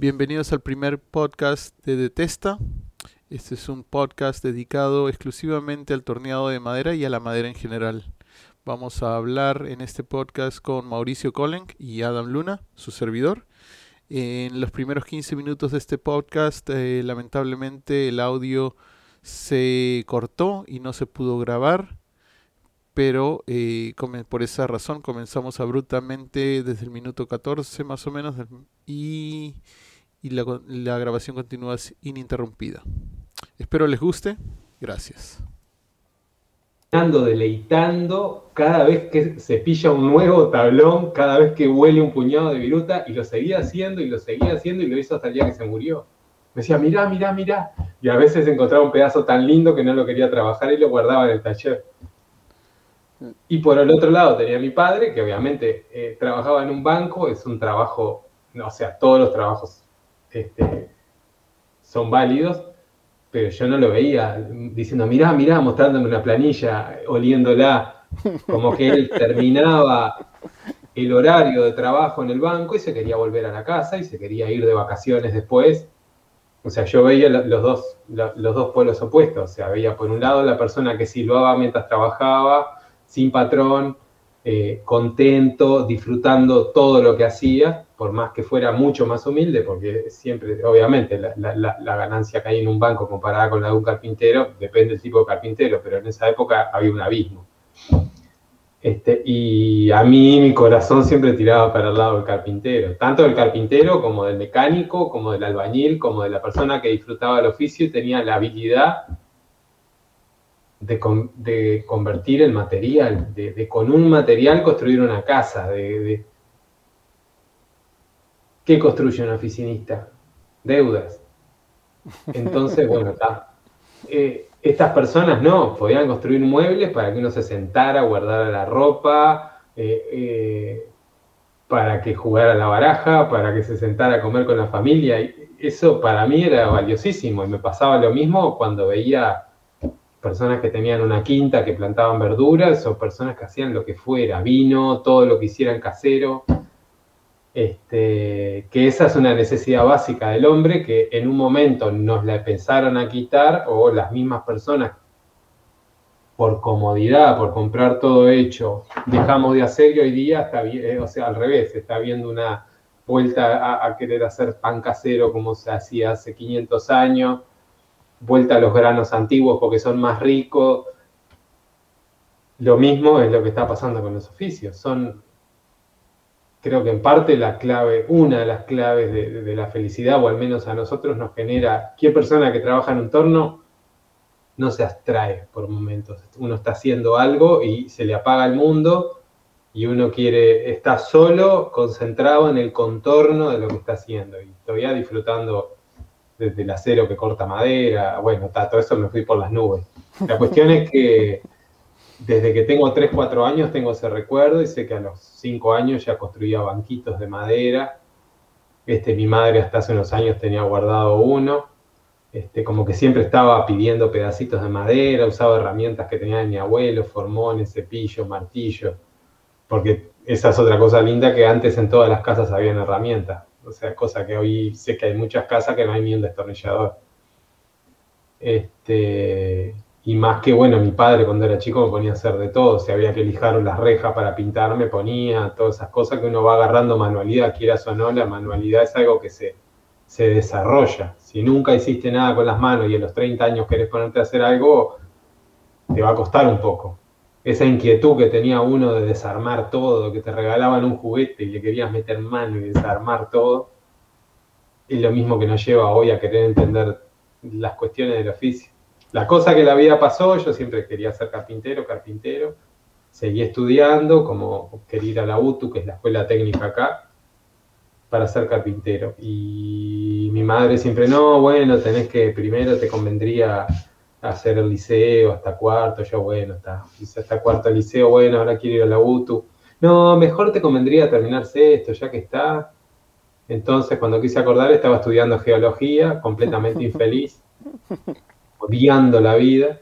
Bienvenidos al primer podcast de Detesta. Este es un podcast dedicado exclusivamente al torneado de madera y a la madera en general. Vamos a hablar en este podcast con Mauricio Kolenk y Adam Luna, su servidor. En los primeros 15 minutos de este podcast, eh, lamentablemente el audio se cortó y no se pudo grabar pero eh, por esa razón comenzamos abruptamente desde el minuto 14 más o menos y, la, grabación continúa ininterrumpida. Espero les guste. Gracias. Deleitando cada vez que se pilla un nuevo tablón, cada vez que huele un puñado de viruta, y lo seguía haciendo y lo seguía haciendo y lo hizo hasta el día que se murió. Me decía, mirá, mirá, mirá. Y a veces encontraba un pedazo tan lindo que no lo quería trabajar y lo guardaba en el taller. Y por el otro lado tenía mi padre, que obviamente eh, trabajaba en un banco, es un trabajo, o sea, todos los trabajos este, son válidos, pero yo no lo veía diciendo, mirá, mirá, mostrándome una planilla, oliéndola, como que él terminaba el horario de trabajo en el banco y se quería volver a la casa y se quería ir de vacaciones después. O sea, yo veía los dos, los dos pueblos opuestos. O sea, veía por un lado la persona que silbaba mientras trabajaba, sin patrón, eh, contento, disfrutando todo lo que hacía, por más que fuera mucho más humilde, porque siempre, obviamente, la, ganancia que hay en un banco comparada con la de un carpintero, depende del tipo de carpintero, pero en esa época había un abismo. Este, y a mí mi corazón siempre tiraba para el lado del carpintero, tanto del carpintero como del mecánico, como del albañil, como de la persona que disfrutaba el oficio y tenía la habilidad de, convertir el material, de, con un material construir una casa. De, ¿Qué construye un oficinista? Deudas. Entonces, bueno, está. Eh, estas personas no, podían construir muebles para que uno se sentara, guardara la ropa, eh, eh, para que jugara la baraja, para que se sentara a comer con la familia. Eso para mí era valiosísimo y me pasaba lo mismo cuando veía personas que tenían una quinta, que plantaban verduras, o personas que hacían lo que fuera, vino, todo lo que hicieran casero. Este, que esa es una necesidad básica del hombre que en un momento nos la pensaron a quitar, o las mismas personas, por comodidad, por comprar todo hecho, dejamos de hacer y hoy día está eh, o sea, al revés, está habiendo una vuelta a, a querer hacer pan casero como se hacía hace 500 años vuelta a los granos antiguos porque son más ricos. Lo mismo es lo que está pasando con los oficios. Son, creo que en parte la clave, una de las claves de, la felicidad, o al menos a nosotros nos genera, qué persona que trabaja en un torno no se abstrae por momentos. Uno está haciendo algo y se le apaga el mundo y uno quiere, está solo, concentrado en el contorno de lo que está haciendo y todavía disfrutando desde el acero que corta madera, bueno, todo eso me fui por las nubes. La cuestión es que desde que tengo 3, 4 años tengo ese recuerdo y sé que a los 5 años ya construía banquitos de madera. Este, mi madre hasta hace unos años tenía guardado uno. Este, como que siempre estaba pidiendo pedacitos de madera, usaba herramientas que tenía mi abuelo, formones, cepillos, martillo, porque esa es otra cosa linda que antes en todas las casas habían herramientas. O sea, cosa que hoy sé que hay muchas casas que no hay ni un destornillador. Este, y más que, bueno, mi padre cuando era chico me ponía a hacer de todo. Si había que lijar las rejas para pintar, me ponía todas esas cosas que uno va agarrando manualidad, quieras o no, la manualidad es algo que se, se desarrolla. Si nunca hiciste nada con las manos y a los 30 años querés ponerte a hacer algo, te va a costar un poco esa inquietud que tenía uno de desarmar todo, que te regalaban un juguete y le querías meter mano y desarmar todo, es lo mismo que nos lleva hoy a querer entender las cuestiones del oficio. La cosa que la vida pasó, yo siempre quería ser carpintero, carpintero, seguí estudiando, como quería ir a la UTU, que es la escuela técnica acá, para ser carpintero. Y mi madre siempre, no, bueno, tenés que, primero te convendría hacer el liceo hasta cuarto, yo bueno, está, hasta cuarto el liceo, bueno, ahora quiero ir a la UTU. No, mejor te convendría terminar esto, ya que está. Entonces, cuando quise acordar, estaba estudiando geología, completamente infeliz, odiando la vida.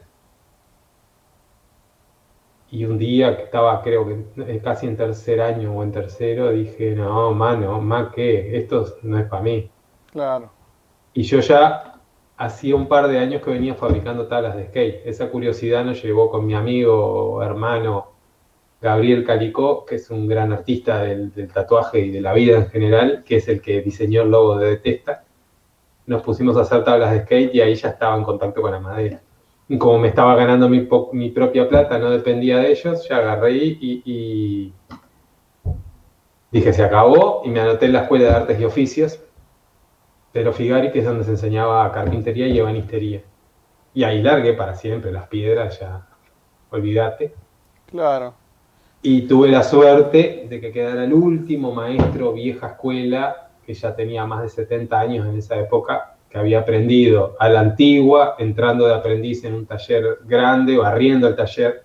Y un día que estaba, creo que eh, casi en tercer año o en tercero, dije, no, mano, más que, esto no es para mí. Claro. Y yo ya hacía un par de años que venía fabricando tablas de skate. Esa curiosidad nos llevó con mi amigo, hermano Gabriel Calicó, que es un gran artista del, tatuaje y de la vida en general, que es el que diseñó el logo de Detesta. Nos pusimos a hacer tablas de skate y ahí ya estaba en contacto con la madera. Y como me estaba ganando mi, propia plata, no dependía de ellos, ya agarré y, y dije, se acabó, y me anoté en la Escuela de Artes y Oficios, pero Figari, que es donde se enseñaba carpintería y ebanistería. Y ahí largué para siempre las piedras, ya olvídate. Claro. Y tuve la suerte de que quedara el último maestro vieja escuela, que ya tenía más de 70 años en esa época, que había aprendido a la antigua, entrando de aprendiz en un taller grande, barriendo el taller,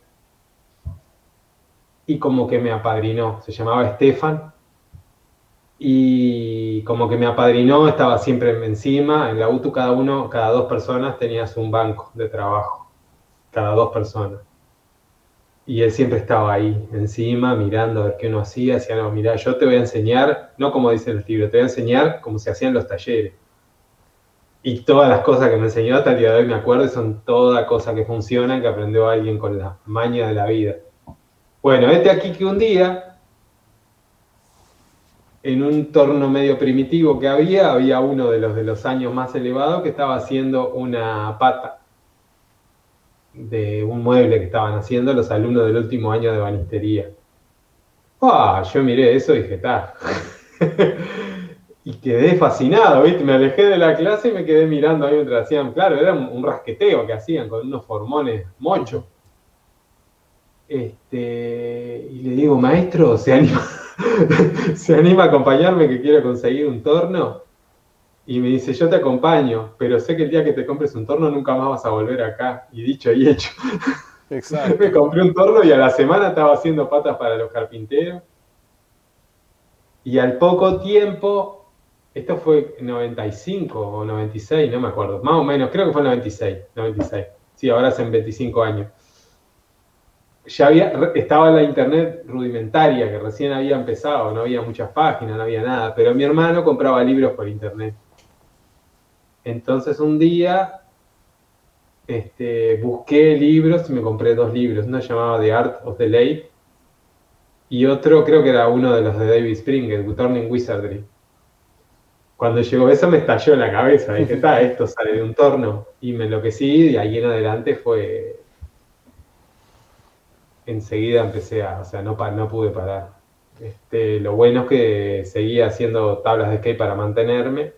y como que me apadrinó. Se llamaba Estefan, y como que me apadrinó, estaba siempre encima. En la UTU cada uno, cada dos personas tenías un banco de trabajo, cada dos personas. Y él siempre estaba ahí, encima, mirando a ver qué uno hacía. Decía, no, mira, yo te voy a enseñar, no como dicen los libros, te voy a enseñar cómo se hacían los talleres. Y todas las cosas que me enseñó hasta el día de hoy me acuerdo son todas cosas que funcionan, que aprendió alguien con la maña de la vida. Bueno, este aquí que un día, en un torno medio primitivo que había, había uno de los de los años más elevados que estaba haciendo una pata de un mueble que estaban haciendo los alumnos del último año de banistería. Ah, yo miré eso y dije, está. y quedé fascinado, ¿viste? Me alejé de la clase y me quedé mirando ahí mientras hacían, claro, era un, rasqueteo que hacían con unos formones mochos. Este, y le digo, maestro, ¿se anima, ¿se anima a acompañarme que quiero conseguir un torno? Y me dice, yo te acompaño, pero sé que el día que te compres un torno nunca más vas a volver acá. Y dicho y hecho. Exacto. me compré un torno y a la semana estaba haciendo patas para los carpinteros. Y al poco tiempo, esto fue 95 o 96, no me acuerdo, más o menos, creo que fue 96, 96. Sí, ahora hacen 25 años. Ya había, estaba la internet rudimentaria, que recién había empezado, no había muchas páginas, no había nada, pero mi hermano compraba libros por internet. Entonces un día este, busqué libros y me compré dos libros. Uno llamaba The Art of the Late y otro creo que era uno de los de David Springer, Turning Wizardry. Cuando llegó eso me estalló en la cabeza. Dije, está, esto sale de un torno. Y me enloquecí y ahí en adelante fue... Enseguida empecé a... O sea, no, no pude parar. Este, lo bueno es que seguía haciendo tablas de skate para mantenerme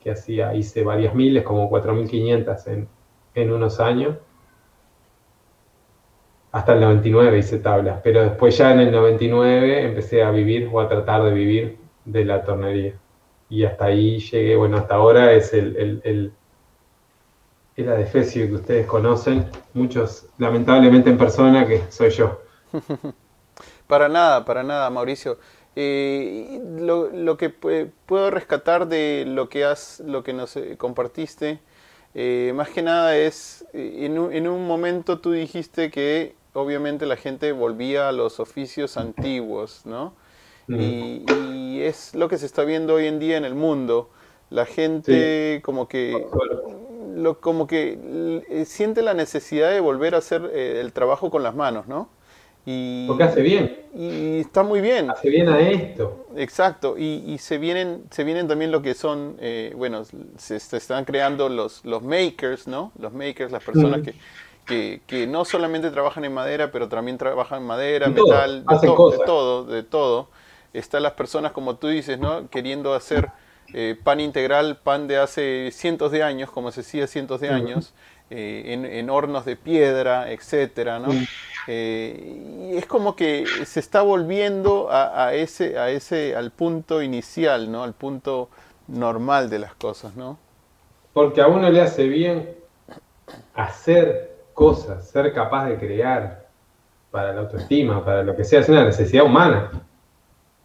que hacía, hice varias miles, como 4.500 en, en unos años. Hasta el 99 hice tablas, pero después ya en el 99 empecé a vivir o a tratar de vivir de la tornería. Y hasta ahí llegué, bueno, hasta ahora es el, el, el, el adefesio que ustedes conocen, muchos lamentablemente en persona, que soy yo. para nada, para nada, Mauricio. Eh, lo, que puedo rescatar de lo que, has, lo que nos eh, compartiste, eh, más que nada es, en un, momento tú dijiste que obviamente la gente volvía a los oficios antiguos, ¿no? Y, es lo que se está viendo hoy en día en el mundo. La gente como que lo, como que siente la necesidad de volver a hacer el trabajo con las manos, ¿no? Y, Porque hace bien. Y está muy bien. Hace bien a esto. Exacto. Y, se vienen se vienen también lo que son, eh, bueno, se, están creando los, los makers, ¿no? Los makers, las personas que, que, no solamente trabajan en madera, pero también trabajan en madera, metal, de, de, todo, de todo. Están las personas, como tú dices, ¿no? Queriendo hacer eh, pan integral, pan de hace cientos de años, como se hacía cientos de años, eh, en, en, hornos de piedra, etcétera, ¿no? Eh, y es como que se está volviendo a, ese, a ese, al punto inicial, ¿no? Al punto normal de las cosas, ¿no? Porque a uno le hace bien hacer cosas, ser capaz de crear para la autoestima, para lo que sea, es una necesidad humana.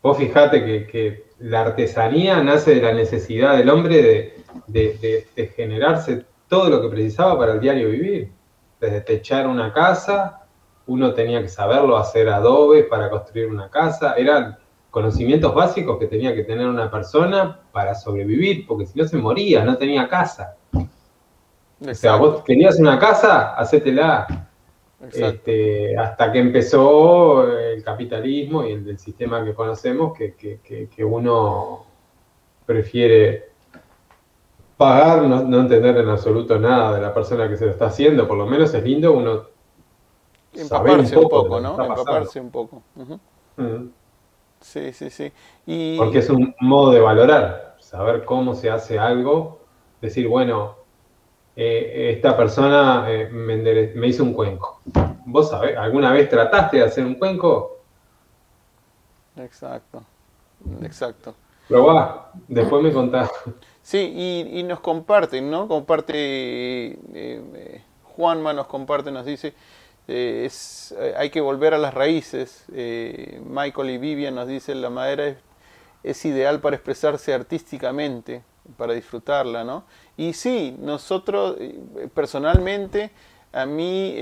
Vos fijate que, la artesanía nace de la necesidad del hombre de, de generarse todo lo que precisaba para el diario vivir. Desde techar una casa, uno tenía que saberlo, hacer adobe para construir una casa, era conocimientos básicos que tenía que tener una persona para sobrevivir, porque si no se moría, no tenía casa. O sea, vos querías una casa, hacétela. Este, hasta que empezó el capitalismo y el del sistema que conocemos, que, que, uno prefiere pagar, no, entender en absoluto nada de la persona que se lo está haciendo, por lo menos es lindo uno empaparse un poco, ¿no? Empaparse un poco. Sí, sí, sí. Porque es un modo de valorar, saber cómo se hace algo, decir, bueno, eh, esta persona eh, me, hizo un cuenco. ¿Vos sabés, alguna vez trataste de hacer un cuenco? Exacto, exacto. Probá, después me contás. Sí, y, nos comparten, ¿no? Comparte, eh, Juanma nos comparte, nos dice, eh, es, eh, hay que volver a las raíces. Eh, Michael y Vivian nos dicen la madera es, ideal para expresarse artísticamente, para disfrutarla, ¿no? Y sí, nosotros personalmente, a mí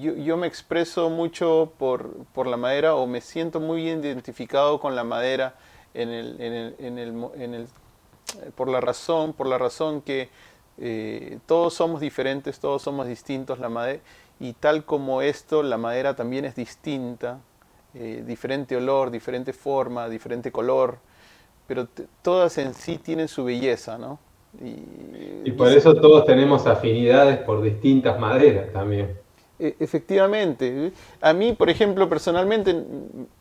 yo, me expreso mucho por, por, la madera o me siento muy identificado con la madera en el, en el, en el, en el por la razón, por la razón que todos somos diferentes, todos somos distintos, la madera y tal como esto, la madera también es distinta, eh, diferente olor, diferente forma, diferente color, pero todas en sí tienen su belleza, ¿no? Y, por eso todos tenemos afinidades por distintas maderas también. E, efectivamente. A mí, por ejemplo, personalmente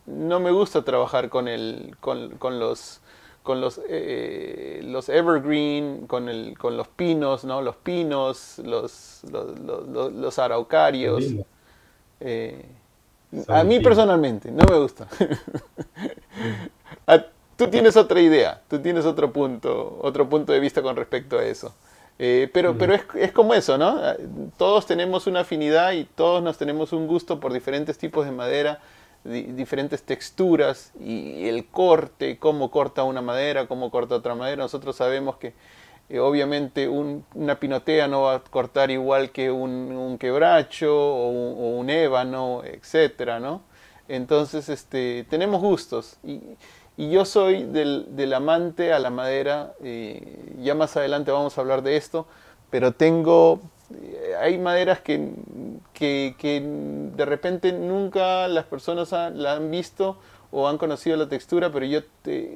no me gusta trabajar con, el, con, con los con los, eh, los evergreen, con, el, con los pinos, ¿no? Los pinos, los, los, araucarios. Eh, a mí personalmente, no me gusta. tú tienes otra idea, tú tienes otro punto, otro punto de vista con respecto a eso. Eh, pero pero es, es, como eso, ¿no? Todos tenemos una afinidad y todos nos tenemos un gusto por diferentes tipos de madera diferentes texturas y el corte, cómo corta una madera, cómo corta otra madera. Nosotros sabemos que eh, obviamente una pinotea no va a cortar igual que un, quebracho o un, ébano, etcétera, ¿no? Entonces, este, tenemos gustos y, yo soy del, amante a la madera. Eh, ya más adelante vamos a hablar de esto, pero tengo eh, hay maderas que, que, de repente nunca las personas la han visto o han conocido la textura, pero yo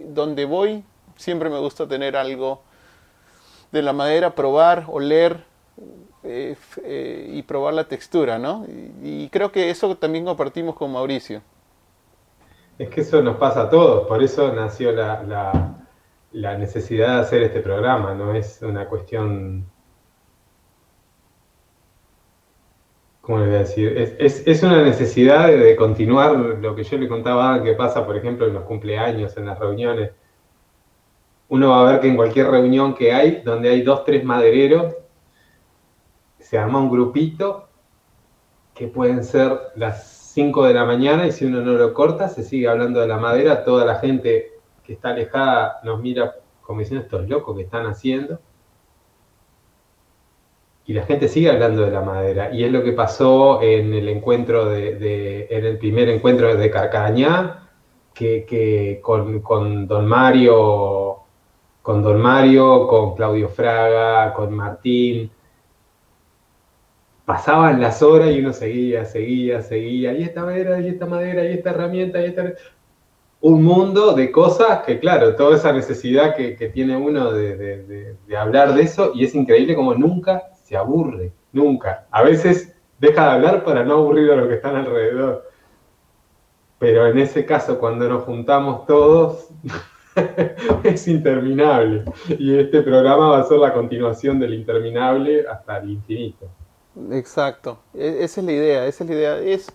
donde voy siempre me gusta tener algo de la madera, probar, oler eh, eh, y probar la textura, ¿no? Y, creo que eso también compartimos con Mauricio. Es que eso nos pasa a todos, por eso nació la, la, necesidad de hacer este programa, no es una cuestión ¿cómo le voy a decir? Es, una necesidad de, continuar lo que yo le contaba que pasa, por ejemplo, en los cumpleaños, en las reuniones. Uno va a ver que en cualquier reunión que hay, donde hay dos, tres madereros, se arma un grupito que pueden ser las 5 de la mañana y si uno no lo corta, se sigue hablando de la madera, toda la gente que está alejada nos mira como diciendo estos locos que están haciendo y la gente sigue hablando de la madera. Y es lo que pasó en el encuentro de, en el primer encuentro de Carcañá, que, con, Don Mario, con Don Mario, con Claudio Fraga, con Martín. Pasaban las horas y uno seguía, seguía, seguía. Y esta madera, y esta madera, y esta herramienta, y esta. Un mundo de cosas que, claro, toda esa necesidad que, tiene uno de, de hablar de eso, y es increíble como nunca se aburre, nunca. A veces deja de hablar para no aburrir a los que están alrededor. Pero en ese caso, cuando nos juntamos todos, es interminable. Y este programa va a ser la continuación del interminable hasta el infinito. Exacto, e-, esa es la idea, esa es la idea. Es,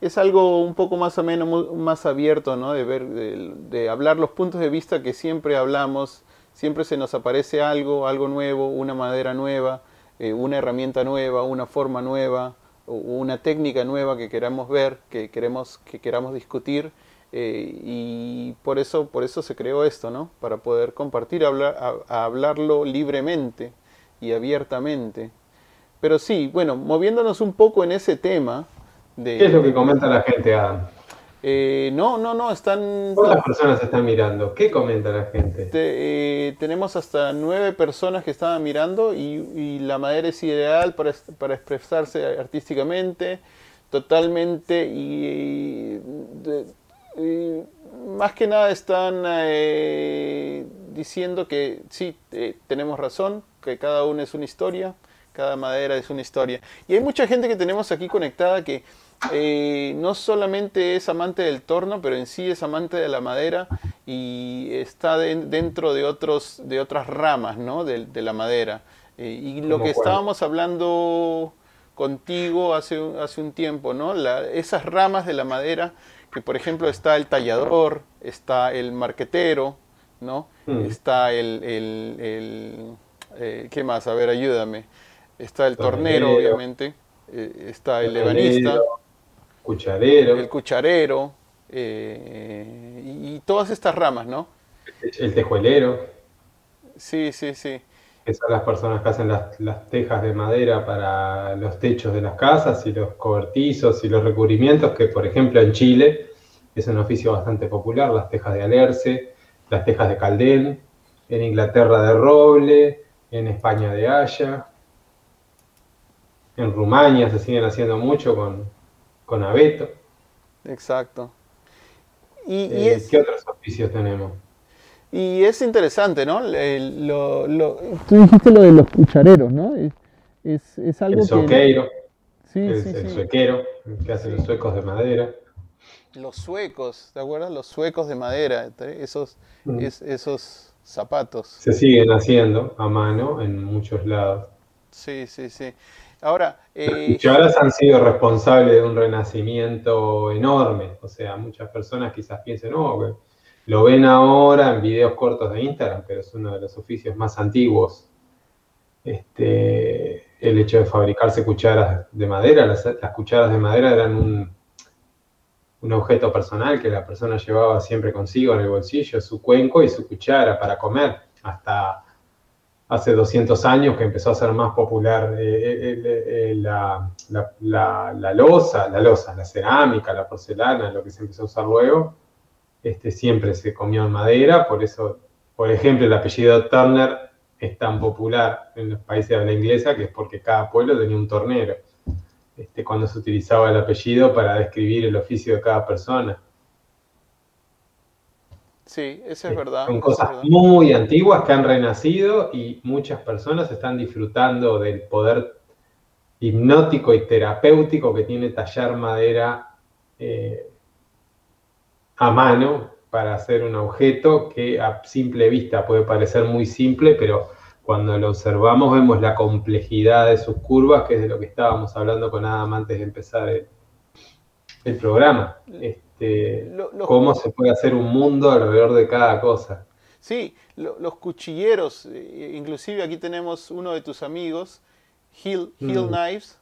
es algo un poco más o menos más abierto, ¿no? De ver, de, hablar los puntos de vista que siempre hablamos, siempre se nos aparece algo, algo nuevo, una madera nueva, eh, una herramienta nueva, una forma nueva, una técnica nueva que queramos ver, que queremos que queramos discutir eh, y por eso por eso se creó esto, ¿no? Para poder compartir, hablar, hablarlo libremente y abiertamente. Pero sí, bueno, moviéndonos un poco en ese tema de... ¿Qué es lo que comenta la gente, Adam? Eh, no, no, no, están... ¿Cuántas personas están mirando? ¿Qué comenta la gente? Eh, tenemos hasta nueve personas que estaban mirando y, la madera es ideal para, para expresarse artísticamente, totalmente y, más que nada están eh, diciendo que sí, tenemos razón, que cada uno es una historia, cada madera es una historia. Y hay mucha gente que tenemos aquí conectada que eh, no solamente es amante del torno, pero en sí es amante de la madera y está dentro de, otros, de otras ramas ¿no? de, la madera. Eh, y lo que estábamos hablando contigo hace, hace un tiempo, ¿no? esas ramas de la madera, que por ejemplo está el tallador, está el marquetero, ¿no? Mm. Está el, el, eh, ¿qué más? A ver, ayúdame. Está el tornero, obviamente. está el ebanista cucharero. El cucharero, eh, y, todas estas ramas, ¿no? El tejuelero. Sí, sí, sí. Que son las personas que hacen las, tejas de madera para los techos de las casas y los cobertizos y los recubrimientos, que por ejemplo en Chile es un oficio bastante popular, las tejas de alerce, las tejas de caldén, en Inglaterra de roble, en España de haya, en Rumania se siguen haciendo mucho con, con abeto. Exacto. Y, eh, ¿Qué otros oficios tenemos? Y es interesante, ¿no? Tú dijiste lo de los cuchareros, ¿no? Es, es, algo el soqueiro, sí, el, sí, el suequero, que hace los suecos de madera. Los suecos, ¿te acuerdas? Los suecos de madera, esos, mm. esos zapatos. Se siguen haciendo a mano en muchos lados. Sí, sí, sí. Ahora, eh, cucharas han sido responsables de un renacimiento enorme. O sea, muchas personas quizás piensen, no, lo ven ahora en videos cortos de Instagram, pero es uno de los oficios más antiguos. Este, el hecho de fabricarse cucharas de madera, las, cucharas de madera eran un, un objeto personal que la persona llevaba siempre consigo en el bolsillo, su cuenco y su cuchara para comer, hasta hace 200 años que empezó a ser más popular eh, eh, eh, la, la, losa, la losa, la cerámica, la porcelana, lo que se empezó a usar luego, este, siempre se comió en madera, por eso, por ejemplo, el apellido Turner es tan popular en los países de habla inglesa que es porque cada pueblo tenía un tornero, este, cuando se utilizaba el apellido para describir el oficio de cada persona. Sí, eso es verdad. Son cosas muy antiguas que han renacido y muchas personas están disfrutando del poder hipnótico y terapéutico que tiene tallar madera eh, a mano para hacer un objeto que a simple vista puede parecer muy simple, pero cuando lo observamos vemos la complejidad de sus curvas, que es de lo que estábamos hablando con Adam antes de empezar el, programa. Este, cómo se puede hacer un mundo alrededor de cada cosa. Sí, los cuchilleros, eh, inclusive aquí tenemos uno de tus amigos, Hill, Hill mm. Knives.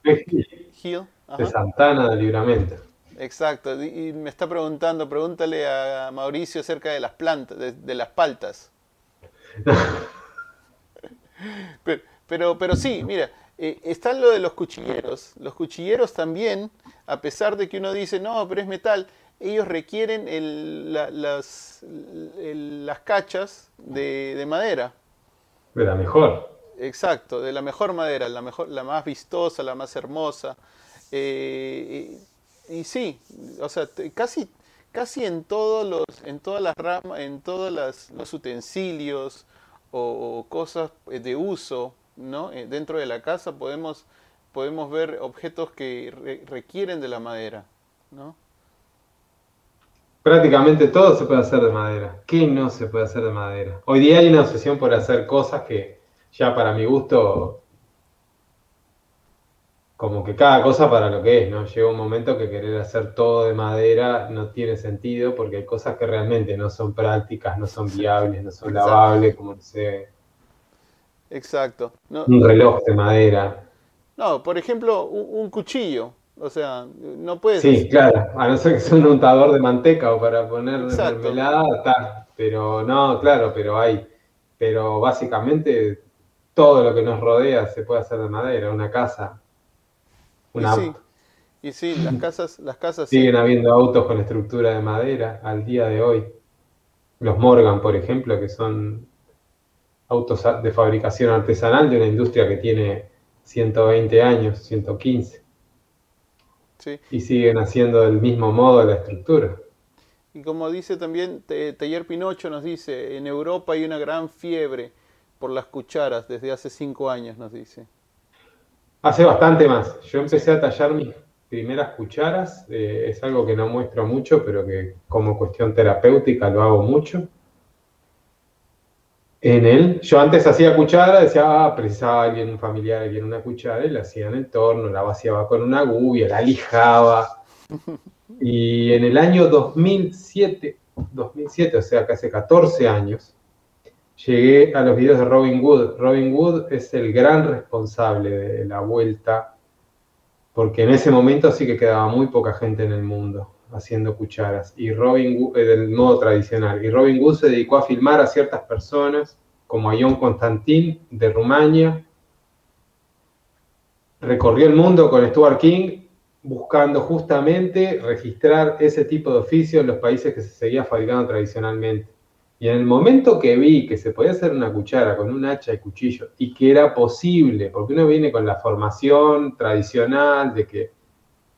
Hill, de Santana de Libramento. Exacto, y me está preguntando, pregúntale a Mauricio acerca de las plantas, de, las paltas. pero, pero, sí, mira, eh, está lo de los cuchilleros. Los cuchilleros también, a pesar de que uno dice, no, pero es metal, ellos requieren las, las cachas de, madera. De la mejor. Exacto, de la mejor madera, la, mejor, la más vistosa, la más hermosa. Eh, y, sí, o sea, casi, casi en todos los, en todas las ramas, en todos los utensilios o, cosas de uso, ¿no? Eh, dentro de la casa podemos, podemos ver objetos que requieren de la madera, ¿no? Prácticamente todo se puede hacer de madera. ¿Qué no se puede hacer de madera? Hoy día hay una obsesión por hacer cosas que ya para mi gusto, como que cada cosa para lo que es, ¿no? Llega un momento que querer hacer todo de madera no tiene sentido porque hay cosas que realmente no son prácticas, no son viables, no son lavables, como no sé. Exacto. un reloj de madera. No, por ejemplo, un cuchillo. O sea, no puedes. Sí, claro, a no ser que sea un untador de manteca o para poner mermelada, está. Pero no, claro, pero hay. Pero básicamente todo lo que nos rodea se puede hacer de madera, una casa, un auto. Y sí, las casas, las casas siguen habiendo autos con estructura de madera al día de hoy. Los Morgan, por ejemplo, que son autos de fabricación artesanal de una industria que tiene 120 años, 115. Sí. Y siguen haciendo del mismo modo la estructura. Y como dice también Taller Pinocho, nos dice, en Europa hay una gran fiebre por las cucharas desde hace cinco años, nos dice. Hace bastante más. Yo empecé a tallar mis primeras cucharas, eh, es algo que no muestro mucho, pero que como cuestión terapéutica lo hago mucho. En él, yo antes hacía cuchara, decía, ah, precisaba alguien, un familiar, alguien una cuchara, y la hacía en el torno, la vaciaba con una gubia, la lijaba. Y en el año 2007, 2007, o sea, casi 14 años, llegué a los videos de Robin Wood. Robin Wood es el gran responsable de la vuelta, porque en ese momento sí que quedaba muy poca gente en el mundo haciendo cucharas, y Robin eh, del modo tradicional. Y Robin Wood se dedicó a filmar a ciertas personas, como a John Constantin de Rumania. Recorrió el mundo con Stuart King buscando justamente registrar ese tipo de oficio en los países que se seguía fabricando tradicionalmente. Y en el momento que vi que se podía hacer una cuchara con un hacha y cuchillo y que era posible, porque uno viene con la formación tradicional de que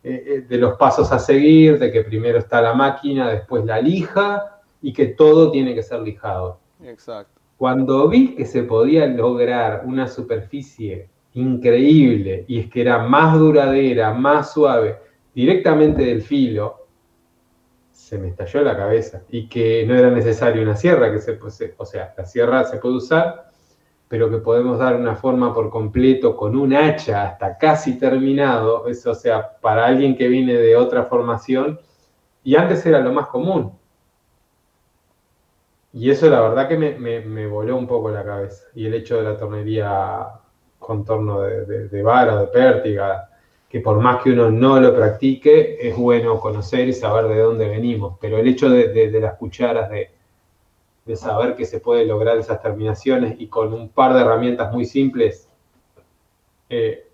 eh, eh, de los pasos a seguir, de que primero está la máquina, después la lija y que todo tiene que ser lijado. Exacto. Cuando vi que se podía lograr una superficie increíble y es que era más duradera, más suave, directamente del filo, se me estalló la cabeza y que no era necesario una sierra, que se, o sea, la sierra se puede usar, pero que podemos dar una forma por completo con un hacha hasta casi terminado, eso o sea, para alguien que viene de otra formación, y antes era lo más común. Y eso la verdad que me, me, voló un poco la cabeza. Y el hecho de la tornería contorno de, de vara, de pértiga, que por más que uno no lo practique, es bueno conocer y saber de dónde venimos. Pero el hecho de, las cucharas, de, saber que se puede lograr esas terminaciones y con un par de herramientas muy simples, eh,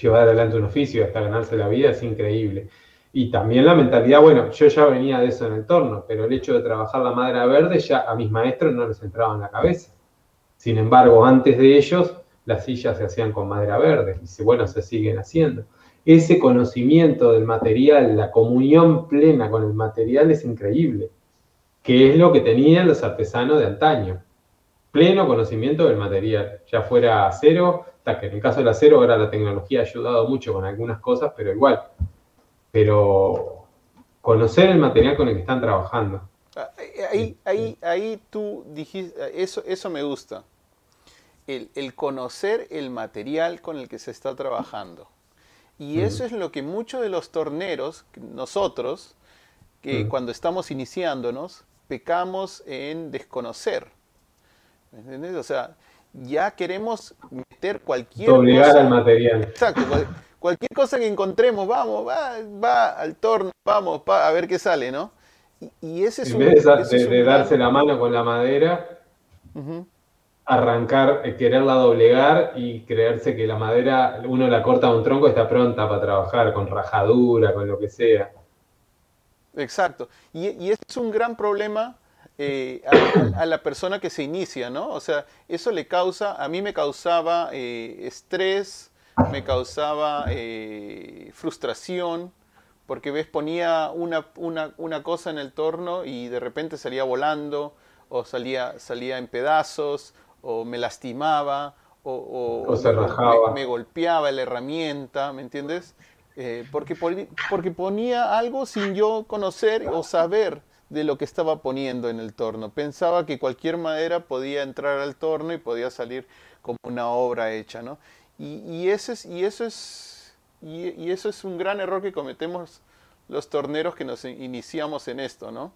llevar adelante un oficio hasta ganarse la vida es increíble. Y también la mentalidad, bueno, yo ya venía de eso en el torno, pero el hecho de trabajar la madera verde ya a mis maestros no les entraba en la cabeza. Sin embargo, antes de ellos las sillas se hacían con madera verde y bueno, se siguen haciendo. Ese conocimiento del material, la comunión plena con el material es increíble, que es lo que tenían los artesanos de antaño. Pleno conocimiento del material, ya fuera acero, hasta que en el caso del acero ahora la tecnología ha ayudado mucho con algunas cosas, pero igual. Pero conocer el material con el que están trabajando. Ah, ahí, ahí, ahí tú dijiste, eso, eso me gusta el, conocer el material con el que se está trabajando. Y eso es lo que muchos de los torneros, nosotros, que cuando estamos iniciándonos, pecamos en desconocer. ¿Me O sea, ya queremos meter cualquier Obligar cosa. al material. Exacto. cualquier cosa que encontremos, vamos, va, va al torno, vamos, a ver qué sale, ¿no? Y, ese es en vez de, darse la mano con la madera, arrancar, eh, quererla doblegar y creerse que la madera, uno la corta a un tronco y está pronta para trabajar con rajadura, con lo que sea. Exacto. Y, y es un gran problema eh, a, la persona que se inicia, ¿no? O sea, eso le causa, a mí me causaba eh, estrés, me causaba frustración, porque ves, ponía una, una, una cosa en el torno y de repente salía volando o salía, salía en pedazos o me lastimaba, o, me, golpeaba la herramienta, ¿me entiendes? Eh, porque, porque ponía algo sin yo conocer o saber de lo que estaba poniendo en el torno. Pensaba que cualquier madera podía entrar al torno y podía salir como una obra hecha, ¿no? Y, ese es, y, eso es, y eso es un gran error que cometemos los torneros que nos iniciamos en esto, ¿no?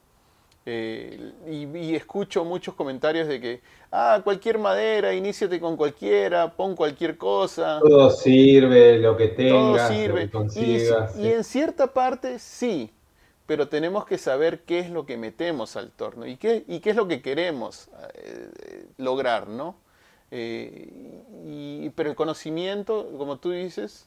Eh, y, escucho muchos comentarios de que, ah, cualquier madera, iníciate con cualquiera, pon cualquier cosa. Todo sirve, lo que tengas, todo sirve. y, en cierta parte sí, pero tenemos que saber qué es lo que metemos al torno y qué, y qué es lo que queremos eh, lograr, ¿no? Eh, y, pero el conocimiento, como tú dices,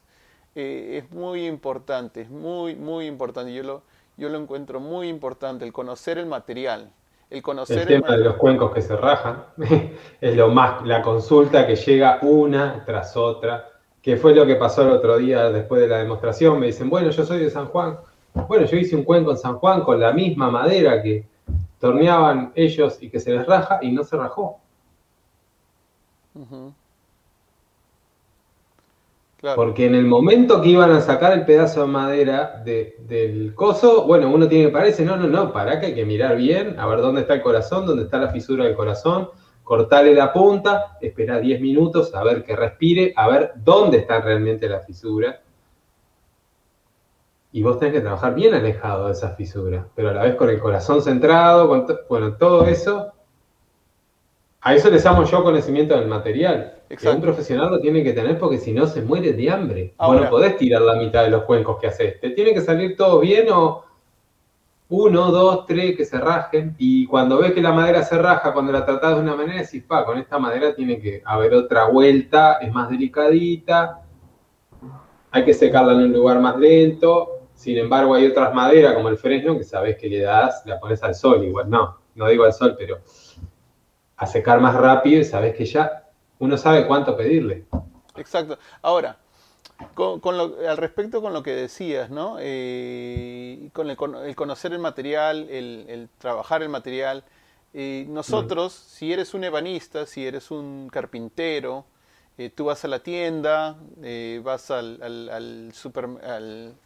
es muy importante, es muy, muy importante. Yo lo, yo lo encuentro muy importante, el conocer el material. El, conocer el tema de los cuencos que se rajan es lo más, la consulta que llega una tras otra, que fue lo que pasó el otro día después de la demostración. Me dicen, bueno, yo soy de San Juan. Bueno, yo hice un cuenco en San Juan con la misma madera que torneaban ellos y que se les raja y no se rajó. Porque en el momento que iban a sacar el pedazo de madera del coso, bueno, uno tiene que pararse, no, no, no, para que hay que mirar bien, a ver dónde está el corazón, dónde está la fisura del corazón, cortarle la punta, esperar 10 minutos, a ver que respire, a ver dónde está realmente la fisura. Y vos tenés que trabajar bien alejado de esa fisura, pero a la vez con el corazón centrado, con bueno, todo eso a eso les llamo yo conocimiento del material. Que un profesional lo tiene que tener porque si no se muere de hambre. Ahora, vos no podés tirar la mitad de los cuencos que haces. Te tiene que salir todo bien o uno, dos, tres que se rajen. Y cuando ves que la madera se raja, cuando la tratás de una manera, decís, pa, con esta madera tiene que haber otra vuelta, es más delicadita. Hay que secarla en un lugar más lento. Sin embargo, hay otras maderas como el fresno que sabes que le das, la pones al sol igual. No, no digo al sol, pero a secar más rápido y sabes que ya uno sabe cuánto pedirle. Exacto. Ahora, con, al respecto con lo que decías, ¿no? Eh, con el, conocer el material, el, trabajar el material. Eh, nosotros, si eres un ebanista, si eres un carpintero, eh, tú vas a la tienda, vas al, al, super,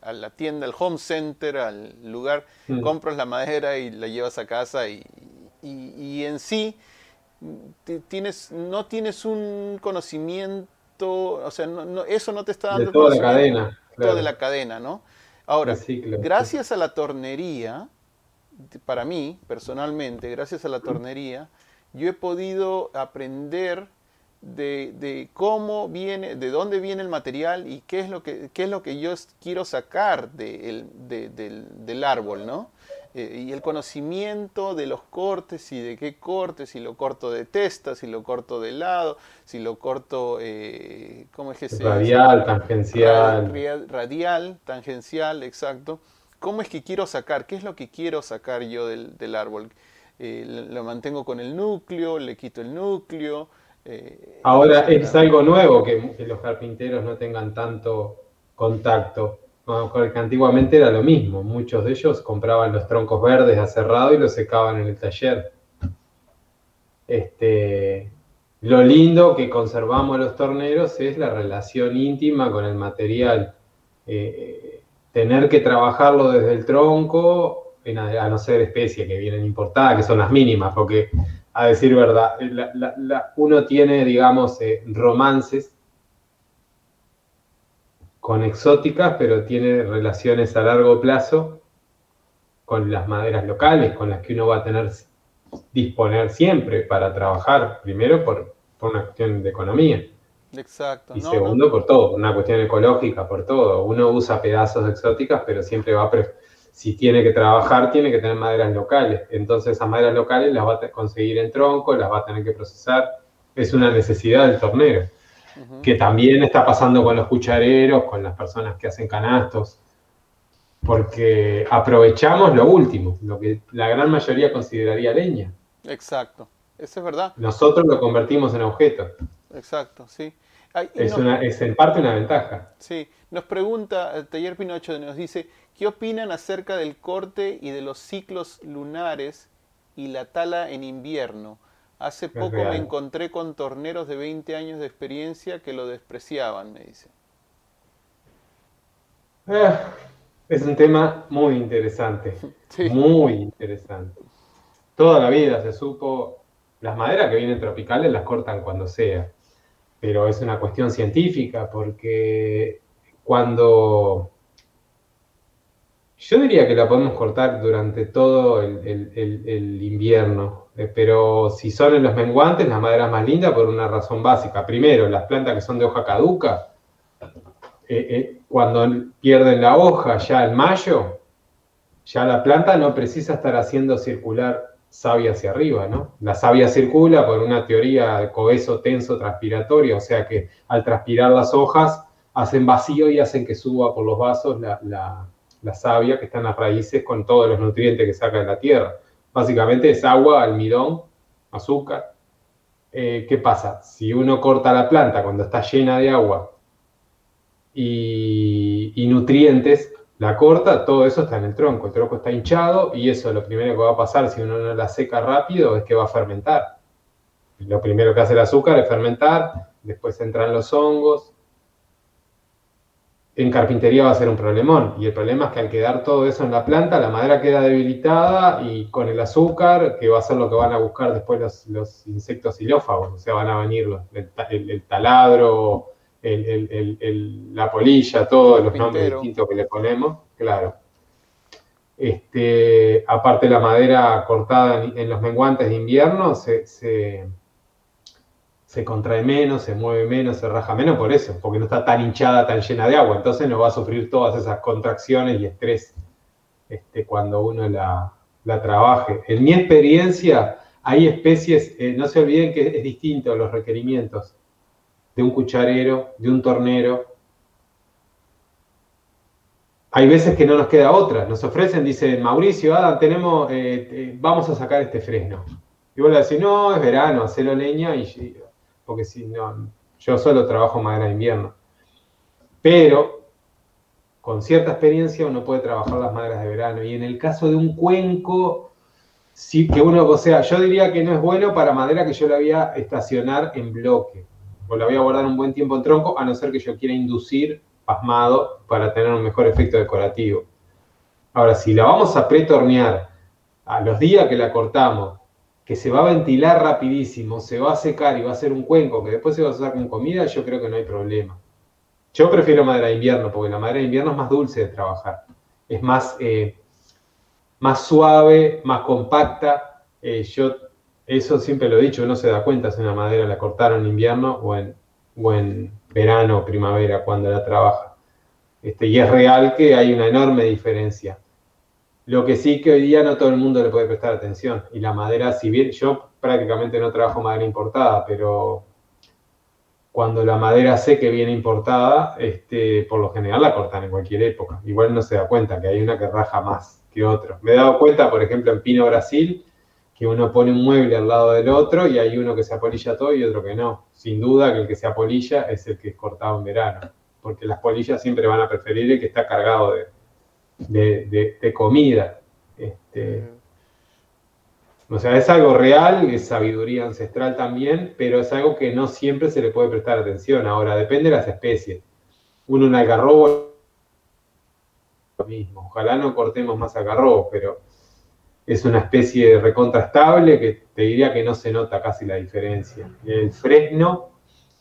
a la tienda, al home center, al lugar, mm. compras la madera y la llevas a casa y, y en sí tienes, no tienes un conocimiento, o sea, no, eso no te está dando... De toda la cadena. de la cadena, ¿no? Ahora, gracias a la tornería, para mí, personalmente, gracias a la tornería, yo he podido aprender de, cómo viene, de dónde viene el material y qué es lo que, qué es lo que yo quiero sacar del, del, árbol, ¿no? Eh, y el conocimiento de los cortes y de qué cortes, si lo corto de testa, si lo corto de lado, si lo corto, eh, ¿cómo es que se Radial, tangencial. Radial, tangencial, exacto. ¿Cómo es que quiero sacar? ¿Qué es lo que quiero sacar yo del, del árbol? Eh, lo mantengo con el núcleo, le quito el núcleo. Ahora es algo nuevo que, que los carpinteros no tengan tanto contacto que antiguamente era lo mismo. Muchos de ellos compraban los troncos verdes aserrados y los secaban en el taller. Este, lo lindo que conservamos los torneros es la relación íntima con el material. Eh, tener que trabajarlo desde el tronco, a no ser especie que vienen importadas, que son las mínimas, porque a decir verdad, uno tiene, digamos, eh, romances con exóticas, pero tiene relaciones a largo plazo con las maderas locales, con las que uno va a tener disponer siempre para trabajar, primero por, una cuestión de economía. Exacto. Y segundo, por todo, una cuestión ecológica, por todo. Uno usa pedazos exóticas, pero siempre va a... Si tiene que trabajar, tiene que tener maderas locales. Entonces esas maderas locales las va a conseguir en tronco, las va a tener que procesar. Es una necesidad del tornero que también está pasando con los cuchareros, con las personas que hacen canastos, porque aprovechamos lo último, lo que la gran mayoría consideraría leña. Exacto, eso es verdad. Nosotros lo convertimos en objeto. Exacto, sí. es, una, es en parte una ventaja. Sí, nos pregunta el Taller Pinocho, nos dice, ¿qué opinan acerca del corte y de los ciclos lunares y la tala en invierno? Hace poco me encontré con torneros de 20 años de experiencia que lo despreciaban, me dice. Eh, es un tema muy interesante, muy interesante. Toda la vida se supo, las maderas que vienen tropicales las cortan cuando sea, pero es una cuestión científica porque cuando yo diría que la podemos cortar durante todo el, invierno, pero si son en los menguantes, las maderas más lindas por una razón básica. Primero, las plantas que son de hoja caduca, eh, eh, cuando pierden la hoja ya en mayo, ya la planta no precisa estar haciendo circular savia hacia arriba, ¿no? La savia circula por una teoría de coheso tenso transpiratorio, o sea que al transpirar las hojas hacen vacío y hacen que suba por los vasos la, la, savia que está en las raíces con todos los nutrientes que saca de la tierra. Básicamente es agua, almidón, azúcar. Eh, ¿Qué pasa? Si uno corta la planta cuando está llena de agua y, y, nutrientes, la corta, todo eso está en el tronco. El tronco está hinchado y eso lo primero que va a pasar si uno no la seca rápido es que va a fermentar. Lo primero que hace el azúcar es fermentar, después entran los hongos, en carpintería va a ser un problemón. Y el problema es que al quedar todo eso en la planta, la madera queda debilitada y con el azúcar, que va a ser lo que van a buscar después los, insectos xilófagos, o sea, van a venir el, taladro, la polilla, todos los nombres distintos que le ponemos, claro. Este, aparte la madera cortada en, los menguantes de invierno se se contrae menos, se mueve menos, se raja menos por eso, porque no está tan hinchada, tan llena de agua. Entonces no va a sufrir todas esas contracciones y estrés este, cuando uno la, trabaje. En mi experiencia, hay especies, eh, no se olviden que es distinto los requerimientos de un cucharero, de un tornero. Hay veces que no nos queda otra. Nos ofrecen, dice Mauricio, tenemos, eh, vamos a sacar este fresno. Y vos le decís, no, es verano, hacelo leña y porque si no, yo solo trabajo madera de invierno. Pero con cierta experiencia uno puede trabajar las maderas de verano. Y en el caso de un cuenco, sí que uno, o sea, yo diría que no es bueno para madera que yo la voy a estacionar en bloque. O la voy a guardar un buen tiempo en tronco, a no ser que yo quiera inducir pasmado para tener un mejor efecto decorativo. Ahora, si la vamos a pretornear a los días que la cortamos que se va a ventilar rapidísimo, se va a secar y va a ser un cuenco que después se va a usar con comida, yo creo que no hay problema. Yo prefiero madera de invierno, porque la madera de invierno es más dulce de trabajar. Es más, eh, más suave, más compacta. Eh, yo eso siempre lo he dicho, uno se da cuenta si una madera la cortaron en invierno o en, o en verano o primavera cuando la trabaja. Este, y es real que hay una enorme diferencia. Lo que sí que hoy día no todo el mundo le puede prestar atención. Y la madera, si bien yo prácticamente no trabajo madera importada, pero cuando la madera sé que viene importada, este, por lo general la cortan en cualquier época. Igual no se da cuenta que hay una que raja más que otra. Me he dado cuenta, por ejemplo, en Pino Brasil, que uno pone un mueble al lado del otro y hay uno que se apolilla todo y otro que no. Sin duda que el que se apolilla es el que es cortado en verano, porque las polillas siempre van a preferir el que está cargado de, de, comida. Este, o sea, es algo real, es sabiduría ancestral también, pero es algo que no siempre se le puede prestar atención. Ahora, depende de las especies. Uno un algarrobo lo mismo. Ojalá no cortemos más algarrobos, pero es una especie recontrastable que te diría que no se nota casi la diferencia. El fresno,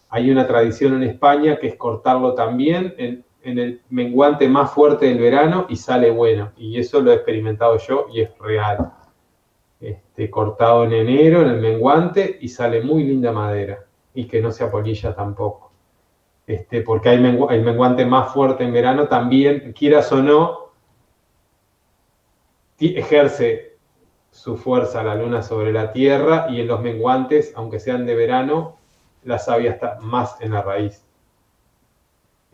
hay una tradición en España que es cortarlo también en, en el menguante más fuerte del verano y sale bueno. Y eso lo he experimentado yo y es real. Este, cortado en enero en el menguante y sale muy linda madera y que no se apolilla tampoco. Este, porque hay el menguante más fuerte en verano también, quieras o no, ejerce su fuerza la luna sobre la tierra y en los menguantes, aunque sean de verano, la savia está más en la raíz.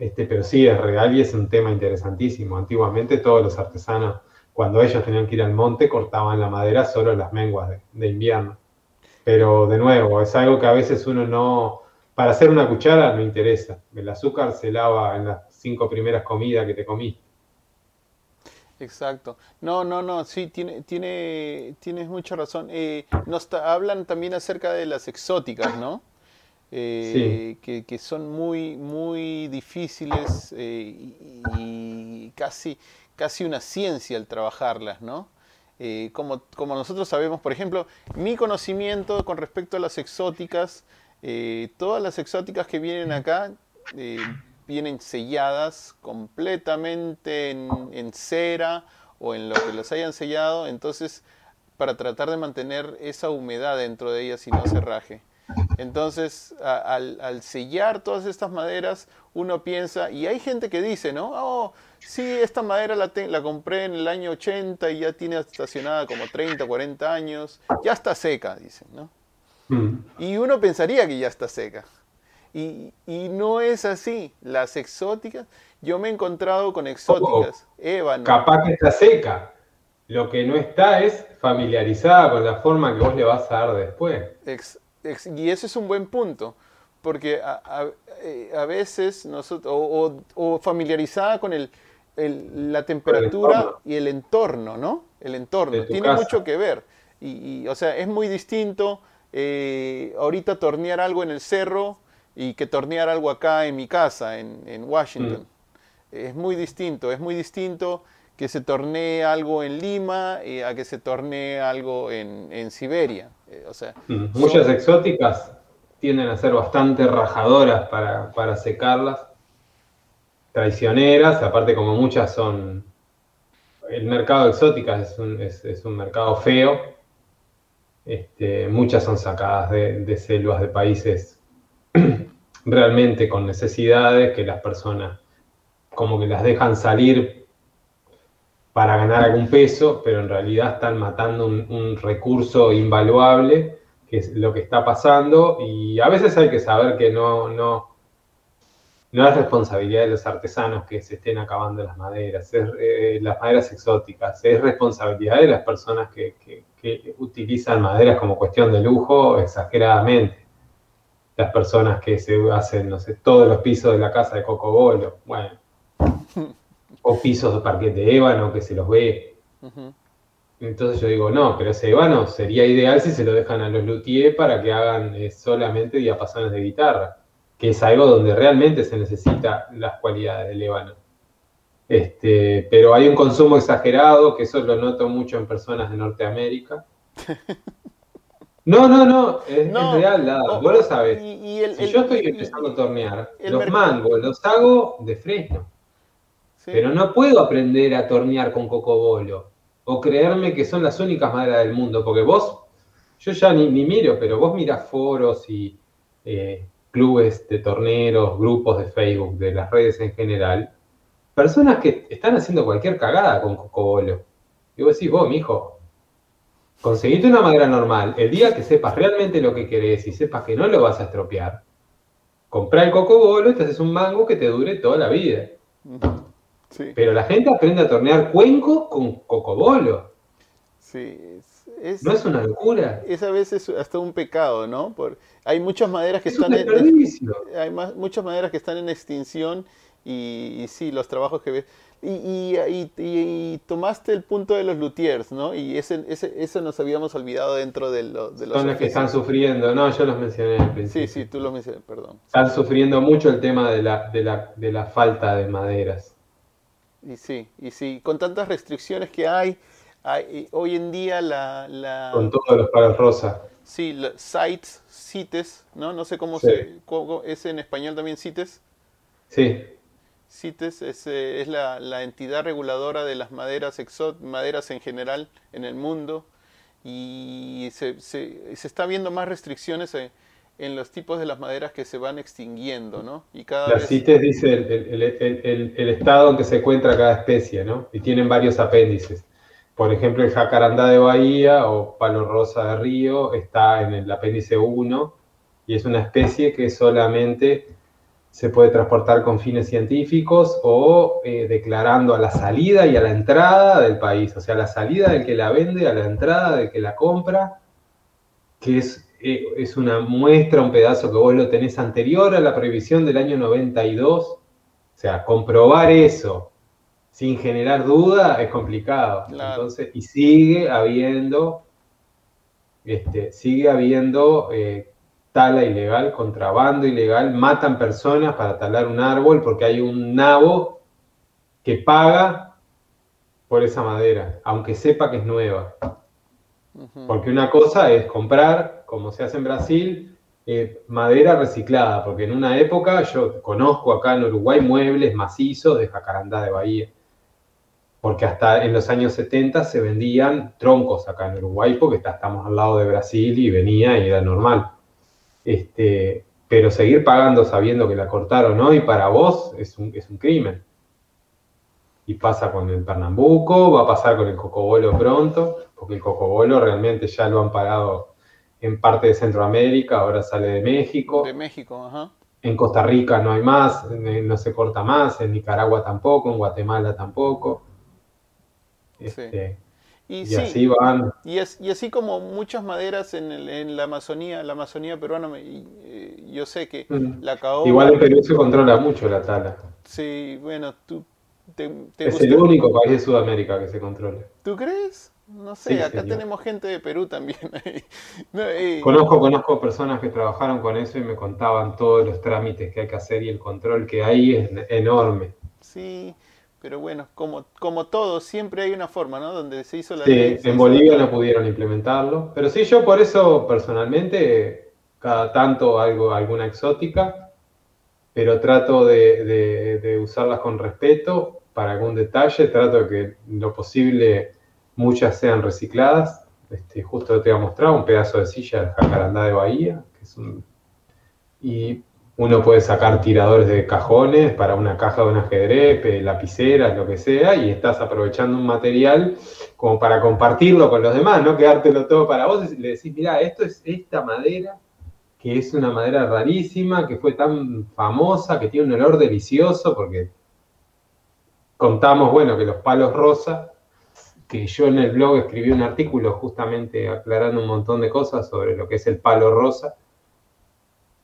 Este, pero sí, es real y es un tema interesantísimo. Antiguamente todos los artesanos, cuando ellos tenían que ir al monte, cortaban la madera solo en las menguas de, invierno. Pero de nuevo, es algo que a veces uno no, para hacer una cuchara no interesa. El azúcar se lava en las cinco primeras comidas que te comí. Exacto. No, no, no, sí, tiene, tiene, tienes mucha razón. Eh, nos hablan también acerca de las exóticas, ¿no? Eh, que, son muy, muy difíciles eh, y, casi, casi una ciencia el trabajarlas, ¿no? Eh, como, como, nosotros sabemos, por ejemplo, mi conocimiento con respecto a las exóticas, todas las exóticas que vienen acá vienen selladas completamente en, en cera o en lo que las hayan sellado, entonces para tratar de mantener esa humedad dentro de ellas y no se raje. Entonces, al, sellar todas estas maderas, uno piensa, y hay gente que dice, ¿no? Oh, sí, esta madera la, la compré en el año 80 y ya tiene estacionada como 30, 40 años, ya está seca, dicen, ¿no? Mm. Y uno pensaría que ya está seca. Y, no es así. Las exóticas, yo me he encontrado con exóticas, ébano. Capaz que está seca. Lo que no está es familiarizada con la forma que vos le vas a dar después. Y ese es un buen punto, porque a, eh, veces nosotros, o, familiarizada con el, la temperatura y el entorno, ¿no? El entorno, tiene mucho que ver. Y, o sea, es muy distinto eh, ahorita tornear algo en el cerro y que tornear algo acá en mi casa, en, Washington. Mm. Es muy distinto, es muy distinto que se tornee algo en Lima eh, a que se tornee algo en, Siberia. Eh, o sea. Muchas exóticas tienden a ser bastante rajadoras para, secarlas, traicioneras, aparte como muchas son... El mercado de exóticas es un, es un mercado feo, este, muchas son sacadas de, selvas de países realmente con necesidades que las personas como que las dejan salir para ganar algún peso, pero en realidad están matando un, recurso invaluable, que es lo que está pasando, y a veces hay que saber que no, no, no es responsabilidad de los artesanos que se estén acabando las maderas, es, eh, las maderas exóticas, es responsabilidad de las personas que, utilizan maderas como cuestión de lujo exageradamente. Las personas que se hacen, no sé, todos los pisos de la casa de Cocobolo, bueno, o pisos de parquet de ébano que se los ve. Entonces yo digo, no, pero ese ébano sería ideal si se lo dejan a los luthiers para que hagan eh, solamente diapasones de guitarra que es algo donde realmente se necesita las cualidades del ébano. Este, pero hay un consumo exagerado, que eso lo noto mucho en personas de Norteamérica. No, no, no, es, real, vos lo sabes. si yo estoy empezando a tornear, los mangos los hago de fresno. Pero no puedo aprender a tornear con cocobolo o creerme que son las únicas maderas del mundo, porque vos, yo ya ni, miro, pero vos mirás foros y eh, clubes de torneros, grupos de Facebook, de las redes en general, personas que están haciendo cualquier cagada con Cocobolo. Y vos decís, vos, mijo, conseguiste una madera normal, el día que sepas realmente lo que querés y sepas que no lo vas a estropear, comprá el cocobolo y te haces un mango que te dure toda la vida. Pero la gente aprende a tornear cuenco con cocobolo. Sí, ¿No es una locura? Es a veces hasta un pecado, ¿no? Por, hay muchas maderas que están en, hay muchas maderas que están en extinción y, sí, los trabajos que ves. Y, y, tomaste el punto de los luthiers, ¿no? Y ese, ese, eso nos habíamos olvidado dentro de, lo, de los... Son los que están sufriendo, no, yo los mencioné al principio. Sí, sí, tú los mencioné, perdón. Están sufriendo mucho el tema de la, de la, de la falta de maderas. Y sí, y sí, con tantas restricciones que hay, hoy en día la, Con todos los palos rosa. Sí, sites, CITES, ¿no? No sé cómo se... ¿Es en español también CITES? Sí. CITES es, eh, es la, entidad reguladora de las maderas, exot, maderas en general en el mundo y se, se, se está viendo más restricciones en, en, los tipos de las maderas que se van extinguiendo, ¿no? Y cada la CITES dice el, el, el, el, estado en que se encuentra cada especie, ¿no? Y tienen varios apéndices. Por ejemplo, el jacarandá de Bahía o palo rosa de río está en el apéndice 1 y es una especie que solamente se puede transportar con fines científicos o eh, declarando a la salida y a la entrada del país, o sea, a la salida del que la vende, a la entrada del que la compra, que es, eh, es una muestra, un pedazo que vos lo tenés anterior a la prohibición del año 92, o sea, comprobar eso sin generar duda es complicado. Entonces, y sigue habiendo, este, sigue habiendo eh, tala ilegal, contrabando ilegal, matan personas para talar un árbol porque hay un nabo que paga por esa madera, aunque sepa que es nueva. Porque una cosa es comprar, como se hace en Brasil, eh, madera reciclada, porque en una época yo conozco acá en Uruguay muebles macizos de jacarandá de Bahía porque hasta en los años 70 se vendían troncos acá en Uruguay, porque estamos al lado de Brasil y venía y era normal. Este, pero seguir pagando sabiendo que la cortaron hoy para vos es un, es un crimen. Y pasa con el Pernambuco, va a pasar con el cocobolo pronto, porque el cocobolo realmente ya lo han parado en parte de Centroamérica, ahora sale de México. De México, ajá. En Costa Rica no hay más, no se corta más, en Nicaragua tampoco, en Guatemala tampoco. Este, y, así van. Y, así como muchas maderas en, la Amazonía, la Amazonía peruana, eh, yo sé que mm. la caoba... Igual en Perú se controla mucho la tala. Sí, bueno, tú... es el único país de Sudamérica que se controla. ¿Tú crees? No sé, acá tenemos gente de Perú también. conozco, conozco personas que trabajaron con eso y me contaban todos los trámites que hay que hacer y el control que hay es enorme. Sí, pero bueno, como, como todo, siempre hay una forma, ¿no? Donde se hizo la sí, en Bolivia no pudieron implementarlo. Pero sí, yo por eso personalmente, cada tanto algo, alguna exótica, pero trato de, usarlas con respeto para algún detalle, trato de que lo posible muchas sean recicladas. Este, justo te voy a mostrar un pedazo de silla de jacarandá de Bahía. Y uno puede sacar tiradores de cajones para una caja de un ajedrez, lapiceras, lo que sea, y estás aprovechando un material como para compartirlo con los demás, no quedártelo todo para vos y le decís, mira, esto es esta madera, que es una madera rarísima, que fue tan famosa, que tiene un olor delicioso, porque contamos, bueno, que los palos rosa, que yo en el blog escribí un artículo justamente aclarando un montón de cosas sobre lo que es el palo rosa,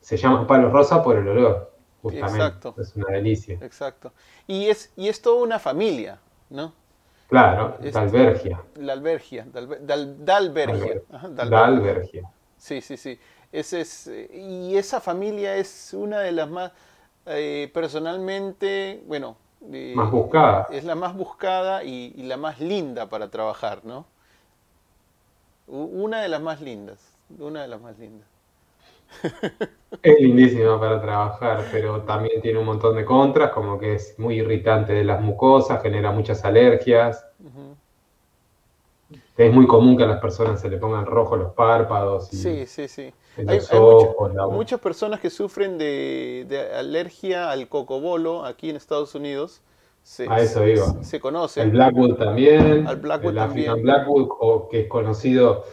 se llama palo rosa por el olor, justamente. Exacto. Es una delicia. Exacto. Y es, y es toda una familia, ¿no? Claro, Dalbergia. La albergia, Dalbergia. Dalbergia. Sí, sí, sí. Ese es, y esa familia es una de las más, eh, personalmente, bueno... Eh, más buscada. Es la más buscada y, y, la más linda para trabajar, ¿no? Una de las más lindas, una de las más lindas. Es lindísima para trabajar, pero también tiene un montón de contras, como que es muy irritante de las mucosas, genera muchas alergias. Es muy común que a las personas se le pongan rojos los párpados. Y sí, sí, sí. Hay, muchas personas que sufren de, alergia al cocobolo aquí en Estados Unidos. a eso digo. Se, conoce. El Blackwood también. el African Blackwood, o que es conocido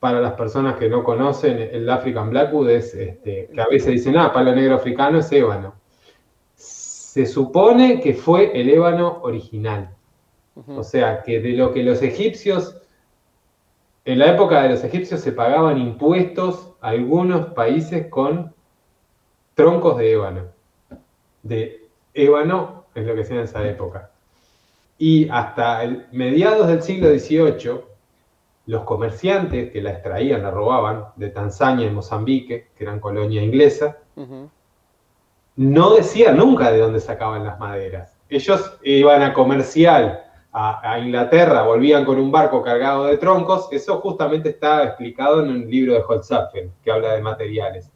para las personas que no conocen, el African Blackwood es, este, que a veces dicen, ah, palo negro africano es ébano. Se supone que fue el ébano original. O sea, que de lo que los egipcios, en la época de los egipcios se pagaban impuestos a algunos países con troncos de ébano. De ébano es lo que sea en esa época. Y hasta el, mediados del siglo XVIII, los comerciantes que la extraían, la robaban de Tanzania y Mozambique, que eran colonia inglesa, no decían nunca de dónde sacaban las maderas. Ellos iban a comercial a, Inglaterra, volvían con un barco cargado de troncos, eso justamente está explicado en un libro de Holzapfel, que habla de materiales.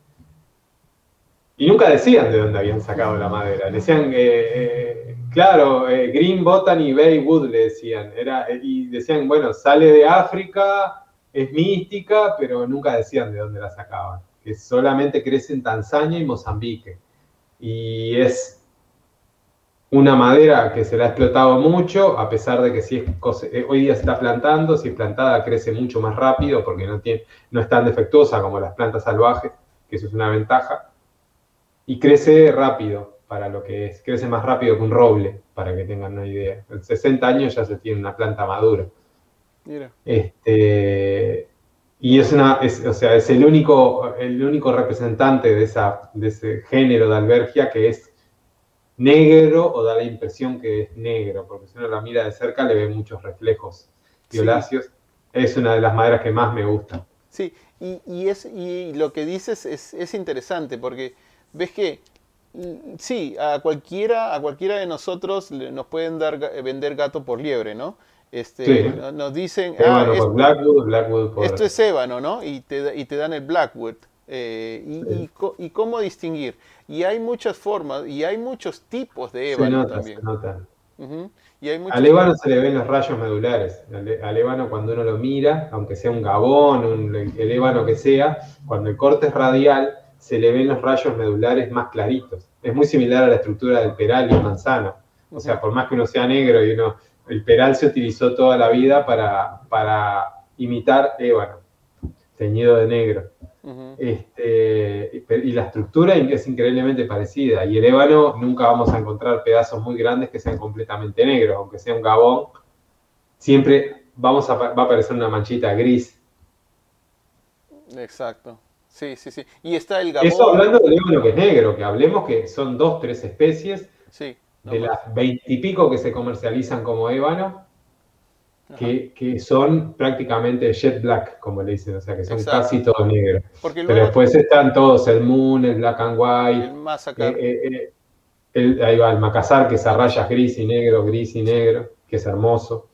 Y nunca decían de dónde habían sacado la madera. Decían, eh, claro, eh, Green Botany Bay Wood le decían. Era, y decían, bueno, sale de África, es mística, pero nunca decían de dónde la sacaban. Que solamente crece en Tanzania y Mozambique. Y es una madera que se la ha explotado mucho, a pesar de que si es, eh, hoy día se está plantando, si es plantada crece mucho más rápido porque no, tiene, no es tan defectuosa como las plantas salvajes, que eso es una ventaja y crece rápido para lo que es. Crece más rápido que un roble, para que tengan una idea. En 60 años ya se tiene una planta madura. Mira. Este, y es una, o sea, es el único, el único representante de, esa, de ese género de albergia que es negro o da la impresión que es negro, porque si uno la mira de cerca le ve muchos reflejos violáceos. Es una de las maderas que más me gusta. Sí, y, y, es, y lo que dices es, es interesante porque ves que mm, sí, a cualquiera, a cualquiera de nosotros nos pueden dar vender gato por liebre, ¿no? Este, Nos dicen, ah, esto, Blackwood, Blackwood esto es ébano, ¿no? Y te, y te dan el Blackwood. Eh, y, y, cómo distinguir. Y hay muchas formas, y hay muchos tipos de ébano también. y hay Al ébano se le ven los rayos medulares. Al, ébano cuando uno lo mira, aunque sea un gabón, un, el ébano que sea, cuando el corte es radial, se le ven los rayos medulares más claritos. Es muy similar a la estructura del peral y el manzano. O sea, por más que uno sea negro y uno, el peral se utilizó toda la vida para, para imitar ébano, teñido de negro. Este, y la estructura es increíblemente parecida. Y el ébano nunca vamos a encontrar pedazos muy grandes que sean completamente negros, aunque sea un gabón, siempre vamos a, va a aparecer una manchita gris. Exacto. Sí, sí, sí. Y está el gabón. Eso hablando del ébano que es negro, que hablemos que son dos, tres especies. Sí. de las veintipico que se comercializan como ébano, que, son prácticamente jet black, como le dicen, o sea, que son casi todos negros. Pero después están todos, el moon, el black and white, el eh, eh, ahí va el macazar, que es a rayas gris y negro, gris y negro, que es hermoso.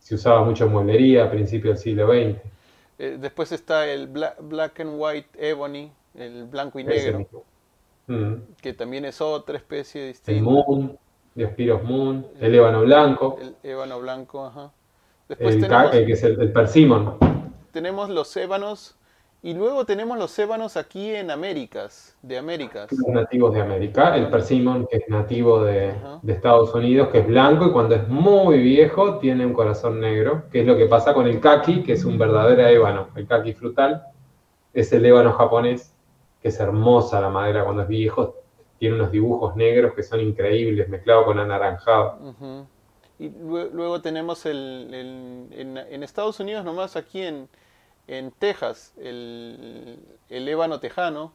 Se usaba mucho en mueblería a principios del siglo XX. Eh, después está el black, and white ebony, el blanco y negro, mm. que también es otra especie distinta. El moon, de Spiros Moon, el ébano blanco. El ébano blanco, ajá el, que es el, persimón. Tenemos los ébanos y luego tenemos los ébanos aquí en Américas, de Américas. Los nativos de América, el persimón que es nativo de, Estados Unidos, que es blanco y cuando es muy viejo tiene un corazón negro, que es lo que pasa con el kaki, que es un verdadero ébano. El kaki frutal es el ébano japonés, que es hermosa la madera cuando es viejo, tiene unos dibujos negros que son increíbles, mezclado con anaranjado. Y luego tenemos el, en, Estados Unidos, nomás aquí en, en Texas, el, el ébano tejano.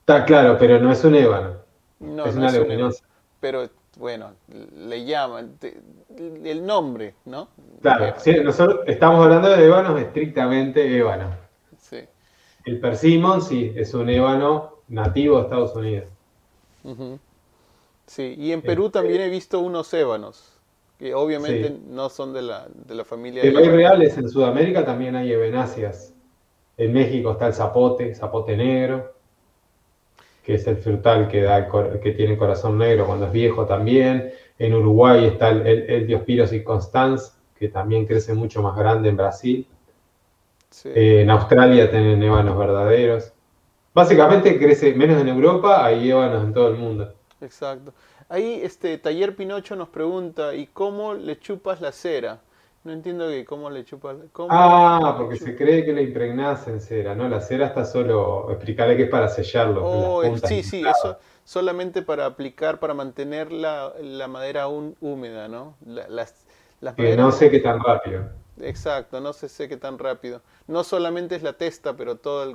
Está claro, pero no es un ébano. No, es una leguminosa. Pero bueno, le llaman el nombre, ¿no? Claro, nosotros estamos hablando de ébanos estrictamente ébano. Sí. El persimón, sí, es un ébano nativo de Estados Unidos. Sí, y en Perú también he visto unos ébanos, que obviamente no son de la, de la familia. Pero hay reales, en Sudamérica también hay ebenáceas. En México está el zapote, zapote negro, que es el frutal que, da que tiene corazón negro cuando es viejo también. En Uruguay está el, el, Diospiros y Constance, que también crece mucho más grande en Brasil. en Australia tienen ébanos verdaderos. Básicamente crece menos en Europa, hay ébanos en todo el mundo. Exacto. Ahí este Taller Pinocho nos pregunta, ¿y cómo le chupas la cera? No entiendo que cómo le chupas. Cómo ah, porque se cree que la impregnás en cera, ¿no? La cera está solo, explicarle que es para sellarlo. Oh, sí, sí, eso solamente para aplicar, para mantener la, madera aún húmeda, ¿no? las, que no sé qué tan rápido. Exacto, no sé qué tan rápido. No solamente es la testa, pero todo el...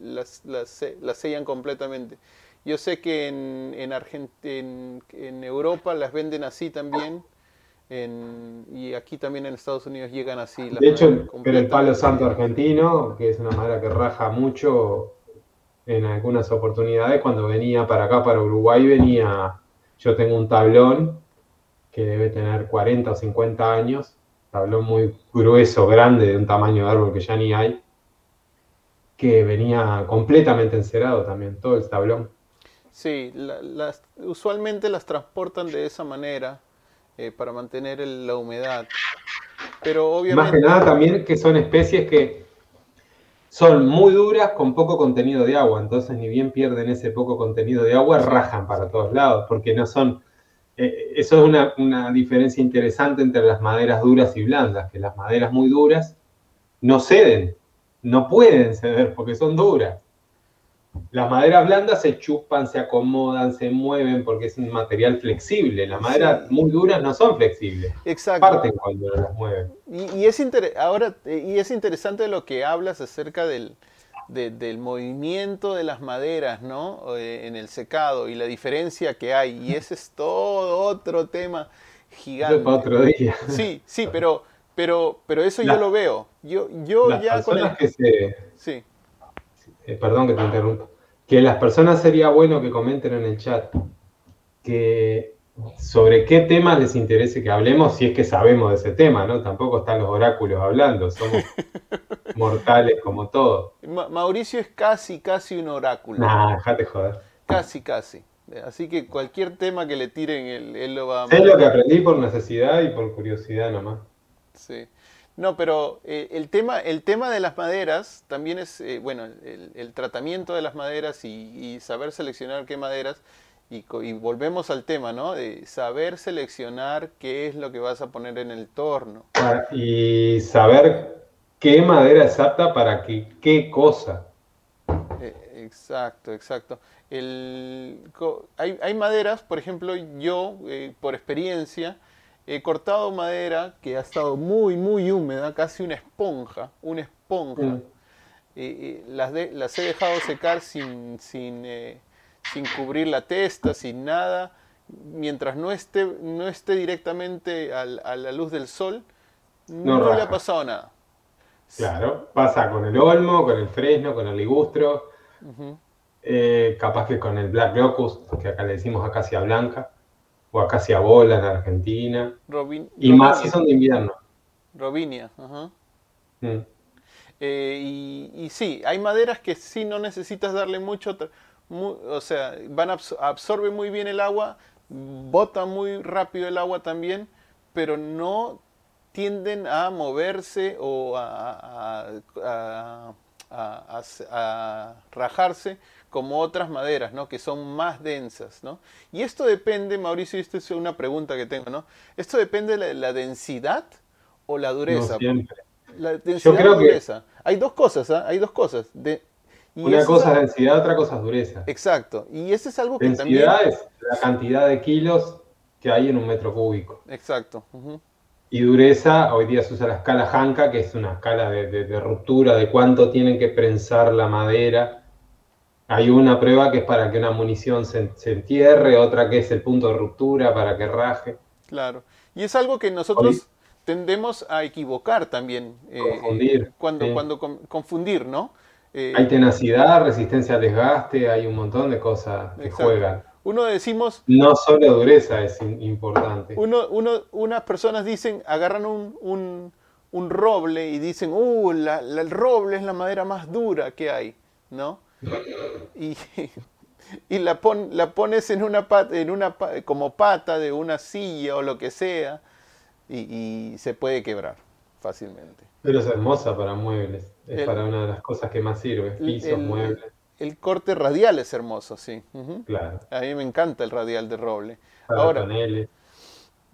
Las, las, las sellan completamente. Yo sé que en, en, en, Europa las venden así también. y aquí también en Estados Unidos llegan así. de hecho, pero el palo santo argentino, que es una madera que raja mucho en algunas oportunidades, cuando venía para acá, para Uruguay, venía, yo tengo un tablón que debe tener 40 o 50 años, tablón muy grueso, grande, de un tamaño de árbol que ya ni hay, que venía completamente encerado también, todo el tablón. Sí, las, usualmente las transportan de esa manera eh, para mantener la humedad. Pero obviamente... Más que nada también que son especies que son muy duras con poco contenido de agua, entonces ni bien pierden ese poco contenido de agua, rajan para todos lados, porque no son... Eh, eso es una, una diferencia interesante entre las maderas duras y blandas, que las maderas muy duras no ceden, no pueden ceder porque son duras. Las maderas blandas se chupan, se acomodan, se mueven porque es un material flexible. Las maderas muy duras no son flexibles. Exacto. Parten cuando las mueven. Y, es ahora, y es interesante lo que hablas acerca del, del movimiento de las maderas, ¿no? Eh, en el secado y la diferencia que hay. Y ese es todo otro tema gigante. para otro día. Sí, sí, pero, pero, pero eso yo lo veo. Yo, yo ya con el... que se... Sí eh, perdón que te interrumpa, que las personas sería bueno que comenten en el chat que sobre qué temas les interese que hablemos, si es que sabemos de ese tema, ¿no? Tampoco están los oráculos hablando, somos mortales como todos. Mauricio es casi, casi un oráculo. Nah, déjate joder. Casi, casi. Así que cualquier tema que le tiren, él, él lo va a... Es lo que aprendí por necesidad y por curiosidad nomás. Sí. No, pero eh, el, tema, el tema de las maderas también es, eh, bueno, el, tratamiento de las maderas y, saber seleccionar qué maderas, y, volvemos al tema, ¿no? De saber seleccionar qué es lo que vas a poner en el torno. Y saber qué madera es apta para qué, qué cosa. Eh, exacto, exacto. El, hay, hay, maderas, por ejemplo, yo, eh, por experiencia, he cortado madera que ha estado muy, muy húmeda, casi una esponja, una esponja. Mm. Eh, las, las, he dejado secar sin, sin, sin cubrir la testa, sin nada, mientras no esté, no esté directamente a la luz del sol, no, le ha pasado nada. Claro, pasa con el olmo, con el fresno, con el ligustro, eh, capaz que con el black locust, que acá le decimos acacia blanca, o acacia bola en Argentina, y más si son de invierno. Robinia, ajá. Mm. Eh, y, y, sí, hay maderas que sí no necesitas darle mucho, o sea, van absorben muy bien el agua, bota muy rápido el agua también, pero no tienden a moverse o a, rajarse como otras maderas, ¿no? Que son más densas, ¿no? Y esto depende, Mauricio, y esto es una pregunta que tengo, ¿no? ¿Esto depende de la, densidad o la dureza? La densidad o dureza. Hay dos cosas, ¿ah? Hay dos cosas. De, una cosa es densidad, otra cosa es dureza. Exacto. Y eso es algo que densidad es la cantidad de kilos que hay en un metro cúbico. Exacto. Y dureza, hoy día se usa la escala Hanka, que es una escala de, ruptura, de cuánto tienen que prensar la madera. Hay una prueba que es para que una munición se, entierre, otra que es el punto de ruptura para que raje. Claro. Y es algo que nosotros tendemos a equivocar también. Eh, confundir. cuando, cuando confundir, ¿no? Eh, hay tenacidad, resistencia al desgaste, hay un montón de cosas que juegan. Uno decimos... No solo dureza es importante. Uno, uno, unas personas dicen, agarran un, un, roble y dicen, uh, la, el roble es la madera más dura que hay, ¿no? Y, y la, pon, la pones en una, pata, en una como pata de una silla o lo que sea y, y se puede quebrar fácilmente. Pero es hermosa para muebles. Es para una de las cosas que más sirve. Pisos, muebles. El corte radial es hermoso, sí. Claro. A mí me encanta el radial de roble. ahora,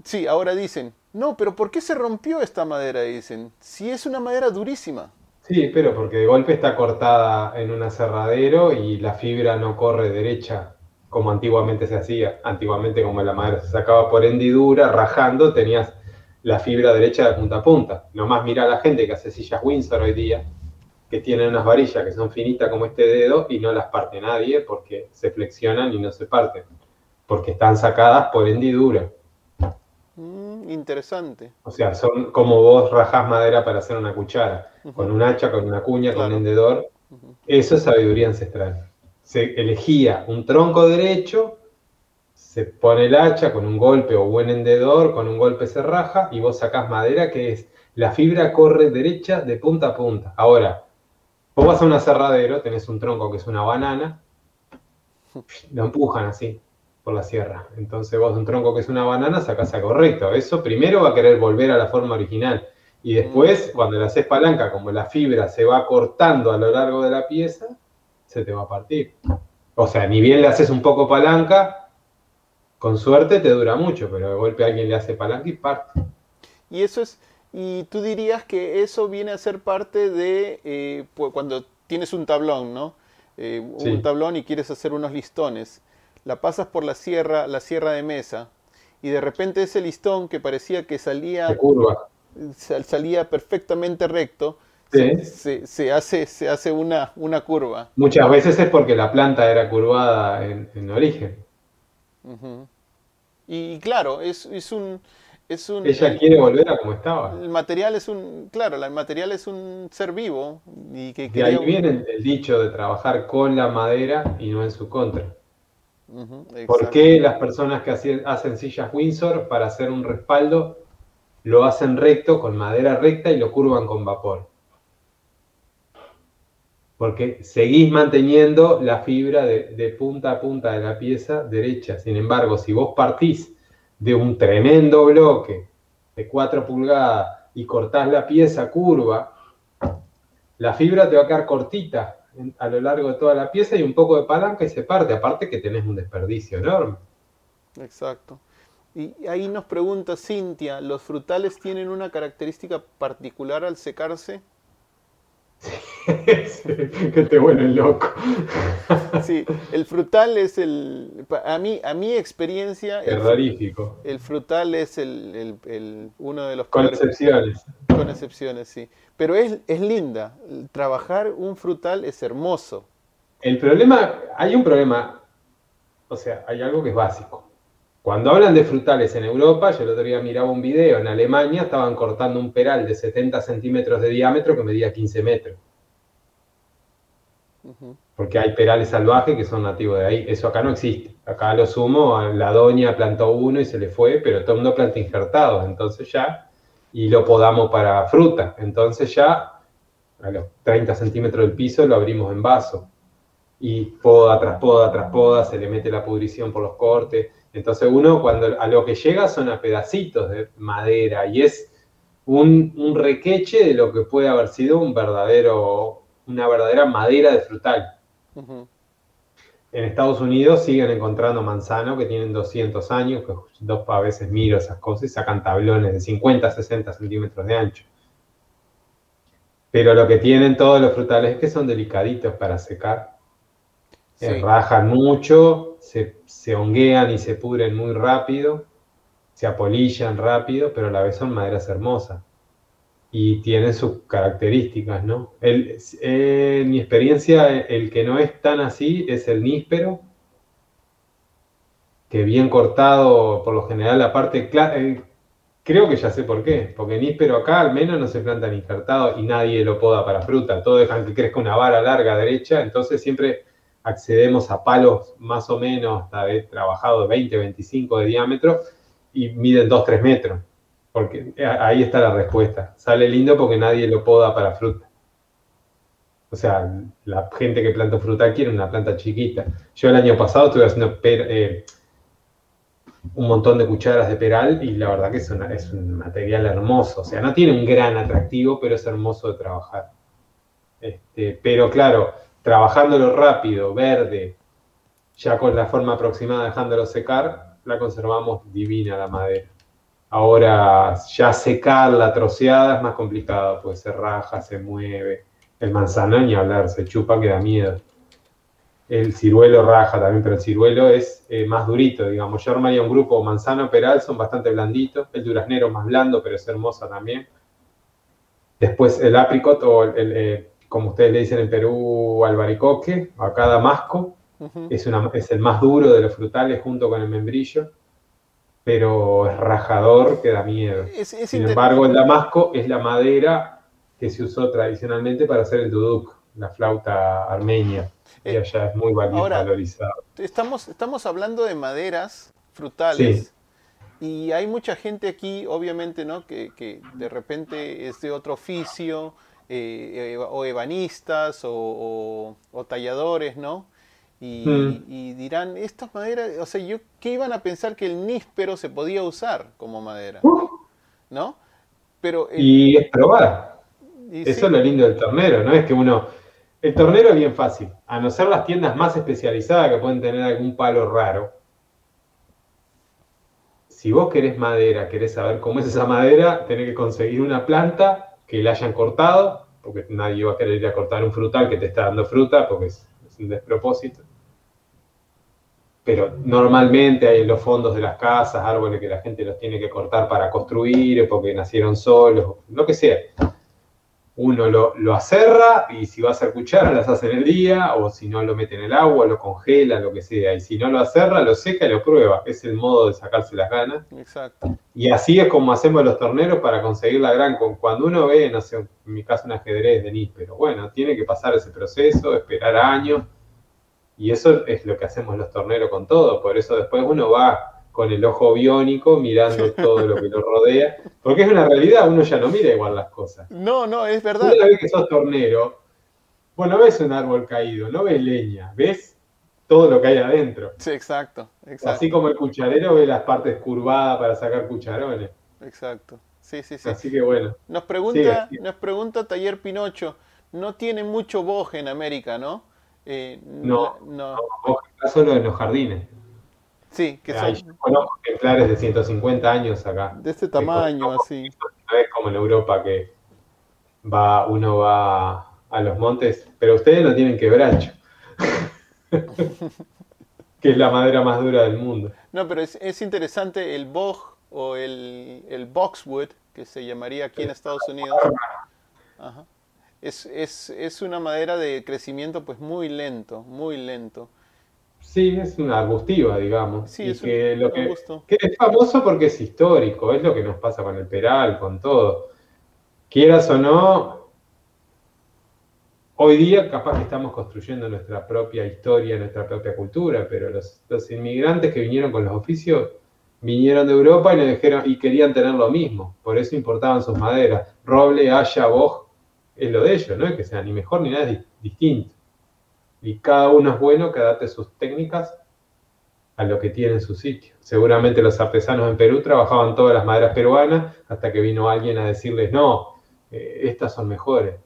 sí, ahora dicen, no, pero ¿por qué se rompió esta madera? Dicen, si es una madera durísima. Sí, pero porque de golpe está cortada en un aserradero y la fibra no corre derecha como antiguamente se hacía. Antiguamente como la madera se sacaba por hendidura, rajando, tenías la fibra derecha de punta a punta. Nomás mira a la gente que hace sillas Windsor hoy día, que tienen unas varillas que son finitas como este dedo y no las parte nadie porque se flexionan y no se parten, porque están sacadas por hendidura. Mm, interesante. O sea, son como vos rajás madera para hacer una cuchara, con un hacha, con una cuña, con un hendedor. Eso es sabiduría ancestral. Se elegía un tronco derecho se pone el hacha con un golpe o buen hendedor, con un golpe se raja y vos sacás madera que es, la fibra corre derecha de punta a punta. Ahora, vos vas a un aserradero, tenés un tronco que es una banana, lo empujan así por la sierra. Entonces vos un tronco que es una banana sacás a correcto. Eso primero va a querer volver a la forma original. Y después, mm. cuando le haces palanca, como la fibra se va cortando a lo largo de la pieza, se te va a partir. O sea, ni bien le haces un poco palanca, con suerte te dura mucho, pero de golpe alguien le hace palanca y parte. Y eso es, y tú dirías que eso viene a ser parte de eh, cuando tienes un tablón, ¿no? Eh, un tablón y quieres hacer unos listones. La pasas por la sierra, la sierra de mesa, y de repente ese listón que parecía que salía. Curva. Salía perfectamente recto. Se, hace, se hace una, una curva. Muchas veces es porque la planta era curvada en, origen. Y claro, es, es un... Es un, Ella quiere volver a como estaba. El material es un, claro, el material es un ser vivo. Y que de ahí viene el, dicho de trabajar con la madera y no en su contra. ¿Por qué las personas que hacen sillas Windsor para hacer un respaldo lo hacen recto, con madera recta y lo curvan con vapor? porque seguís manteniendo la fibra de, punta a punta de la pieza derecha. Sin embargo, si vos partís de un tremendo bloque de 4 pulgadas y cortás la pieza curva, la fibra te va a quedar cortita a lo largo de toda la pieza y un poco de palanca y se parte, aparte que tenés un desperdicio enorme. Exacto. Y ahí nos pregunta Cintia, ¿los frutales tienen una característica particular al secarse? que te vuelve loco. sí, el frutal es el. A mí, a mi experiencia. Es rarífico. El frutal es el, uno de los. Con excepciones. Con excepciones, sí. Pero es, es linda. Trabajar un frutal es hermoso. El problema, hay un problema, o sea, hay algo que es básico. Cuando hablan de frutales en Europa, yo el otro día miraba un video, en Alemania estaban cortando un peral de 70 centímetros de diámetro que medía 15 metros. Porque hay perales salvajes que son nativos de ahí. Eso acá no existe. Acá lo sumo, la doña plantó uno y se le fue, pero todo el mundo planta injertados. Entonces ya, y lo podamos para fruta. Entonces ya, a los 30 centímetros del piso lo abrimos en vaso. Y poda tras poda tras poda, se le mete la pudrición por los cortes. Entonces uno cuando a lo que llega son a pedacitos de madera y es un, un requeche de lo que puede haber sido un verdadero una verdadera madera de frutal. En Estados Unidos siguen encontrando manzano que tienen 200 años, que dos a veces miro esas cosas y sacan tablones de 50, 60 centímetros de ancho. Pero lo que tienen todos los frutales es que son delicaditos para secar. Se rajan mucho, se, se honguean y se pudren muy rápido, se apolillan rápido, pero a la vez son maderas hermosas y tiene sus características, ¿no? Eh, en mi experiencia, el que no es tan así es el níspero, que bien cortado, por lo general, la parte, eh, creo que ya sé por qué, porque níspero acá al menos no se plantan injertados y nadie lo poda para fruta, todos dejan que crezca una vara larga derecha, entonces siempre accedemos a palos más o menos hasta de trabajado 20, 25 de diámetro y miden 2, 3 metros porque ahí está la respuesta. Sale lindo porque nadie lo poda para fruta. O sea, la gente que planta fruta quiere una planta chiquita. Yo el año pasado estuve haciendo eh, un montón de cucharas de peral y la verdad que es, es un material hermoso. O sea, no tiene un gran atractivo, pero es hermoso de trabajar. Este, pero claro, trabajándolo rápido, verde, ya con la forma aproximada dejándolo secar, la conservamos divina la madera. Ahora ya secar la troceada es más complicado, pues se raja, se mueve. El manzano ni hablar, se chupa que da miedo. El ciruelo raja también, pero el ciruelo es eh, más durito, digamos. Yo armaría un grupo manzano, peral, son bastante blanditos. El duraznero más blando, pero es hermosa también. Después el apricot o el, eh, como ustedes le dicen en Perú, albaricoque, acá damasco. es, una, es el más duro de los frutales junto con el membrillo pero es rajador que da miedo. Sin embargo, el damasco es la madera que se usó tradicionalmente para hacer el duduk, la flauta armenia, y eh, allá es muy valorizado. Estamos, estamos hablando de maderas frutales. Y hay mucha gente aquí, obviamente, ¿no? Que, de repente es de otro oficio, eh, o ebanistas, o, o talladores, ¿no? Mm. Y, dirán, estas maderas, o sea, yo, ¿qué iban a pensar que el níspero se podía usar como madera? ¿No? Pero y es probar. Eso es lo lindo del tornero, ¿no? Es que uno, el tornero es bien fácil, a no ser las tiendas más especializadas que pueden tener algún palo raro. Si vos querés madera, querés saber cómo es esa madera, tenés que conseguir una planta que la hayan cortado, porque nadie va a querer ir a cortar un frutal que te está dando fruta, porque es un despropósito. Pero normalmente hay en los fondos de las casas árboles que la gente los tiene que cortar para construir, porque nacieron solos, lo que sea uno lo, lo, acerra y si va a hacer cuchara las hace en el día, o si no lo mete en el agua, lo congela, lo que sea. Y si no lo acerra, lo seca y lo prueba. Es el modo de sacarse las ganas. Exacto. Y así es como hacemos los torneros para conseguir la gran. Cuando uno ve, no sé, en mi caso un ajedrez de pero bueno, tiene que pasar ese proceso, esperar años. Y eso es lo que hacemos los torneros con todo. Por eso después uno va con el ojo biónico mirando todo lo que lo rodea, porque es una realidad, uno ya no mira igual las cosas. No, no, es verdad. Una vez que sos tornero, bueno, ves un árbol caído, no ves leña, ves todo lo que hay adentro. Sí, exacto, Así como el cucharero ve las partes curvadas para sacar cucharones. Exacto. Sí, sí, sí. Así que bueno. Nos pregunta, nos pregunta Taller Pinocho, no tiene mucho boje en América, ¿no? Eh, no, no, no, solo en los jardines. Sí, que son... conozco ejemplares de 150 años acá. De este tamaño, así. No es como en Europa que va, uno va a los montes, pero ustedes no tienen quebracho, que es la madera más dura del mundo. No, pero es, interesante el bog o el, el, boxwood, que se llamaría aquí en Estados Unidos. Es, es, es, una madera de crecimiento pues muy lento, muy lento. Sí, es una arbustiva, digamos. Sí, es que, lo que, que, es famoso porque es histórico, es lo que nos pasa con el peral, con todo. Quieras o no, hoy día capaz que estamos construyendo nuestra propia historia, nuestra propia cultura, pero los, los inmigrantes que vinieron con los oficios vinieron de Europa y, nos dijeron, y querían tener lo mismo, por eso importaban sus maderas. Roble, haya, boj, es lo de ellos, no es que sea ni mejor ni nada distinto y cada uno es bueno que adapte sus técnicas a lo que tiene en su sitio. Seguramente los artesanos en Perú trabajaban todas las maderas peruanas hasta que vino alguien a decirles, no, eh, estas son mejores.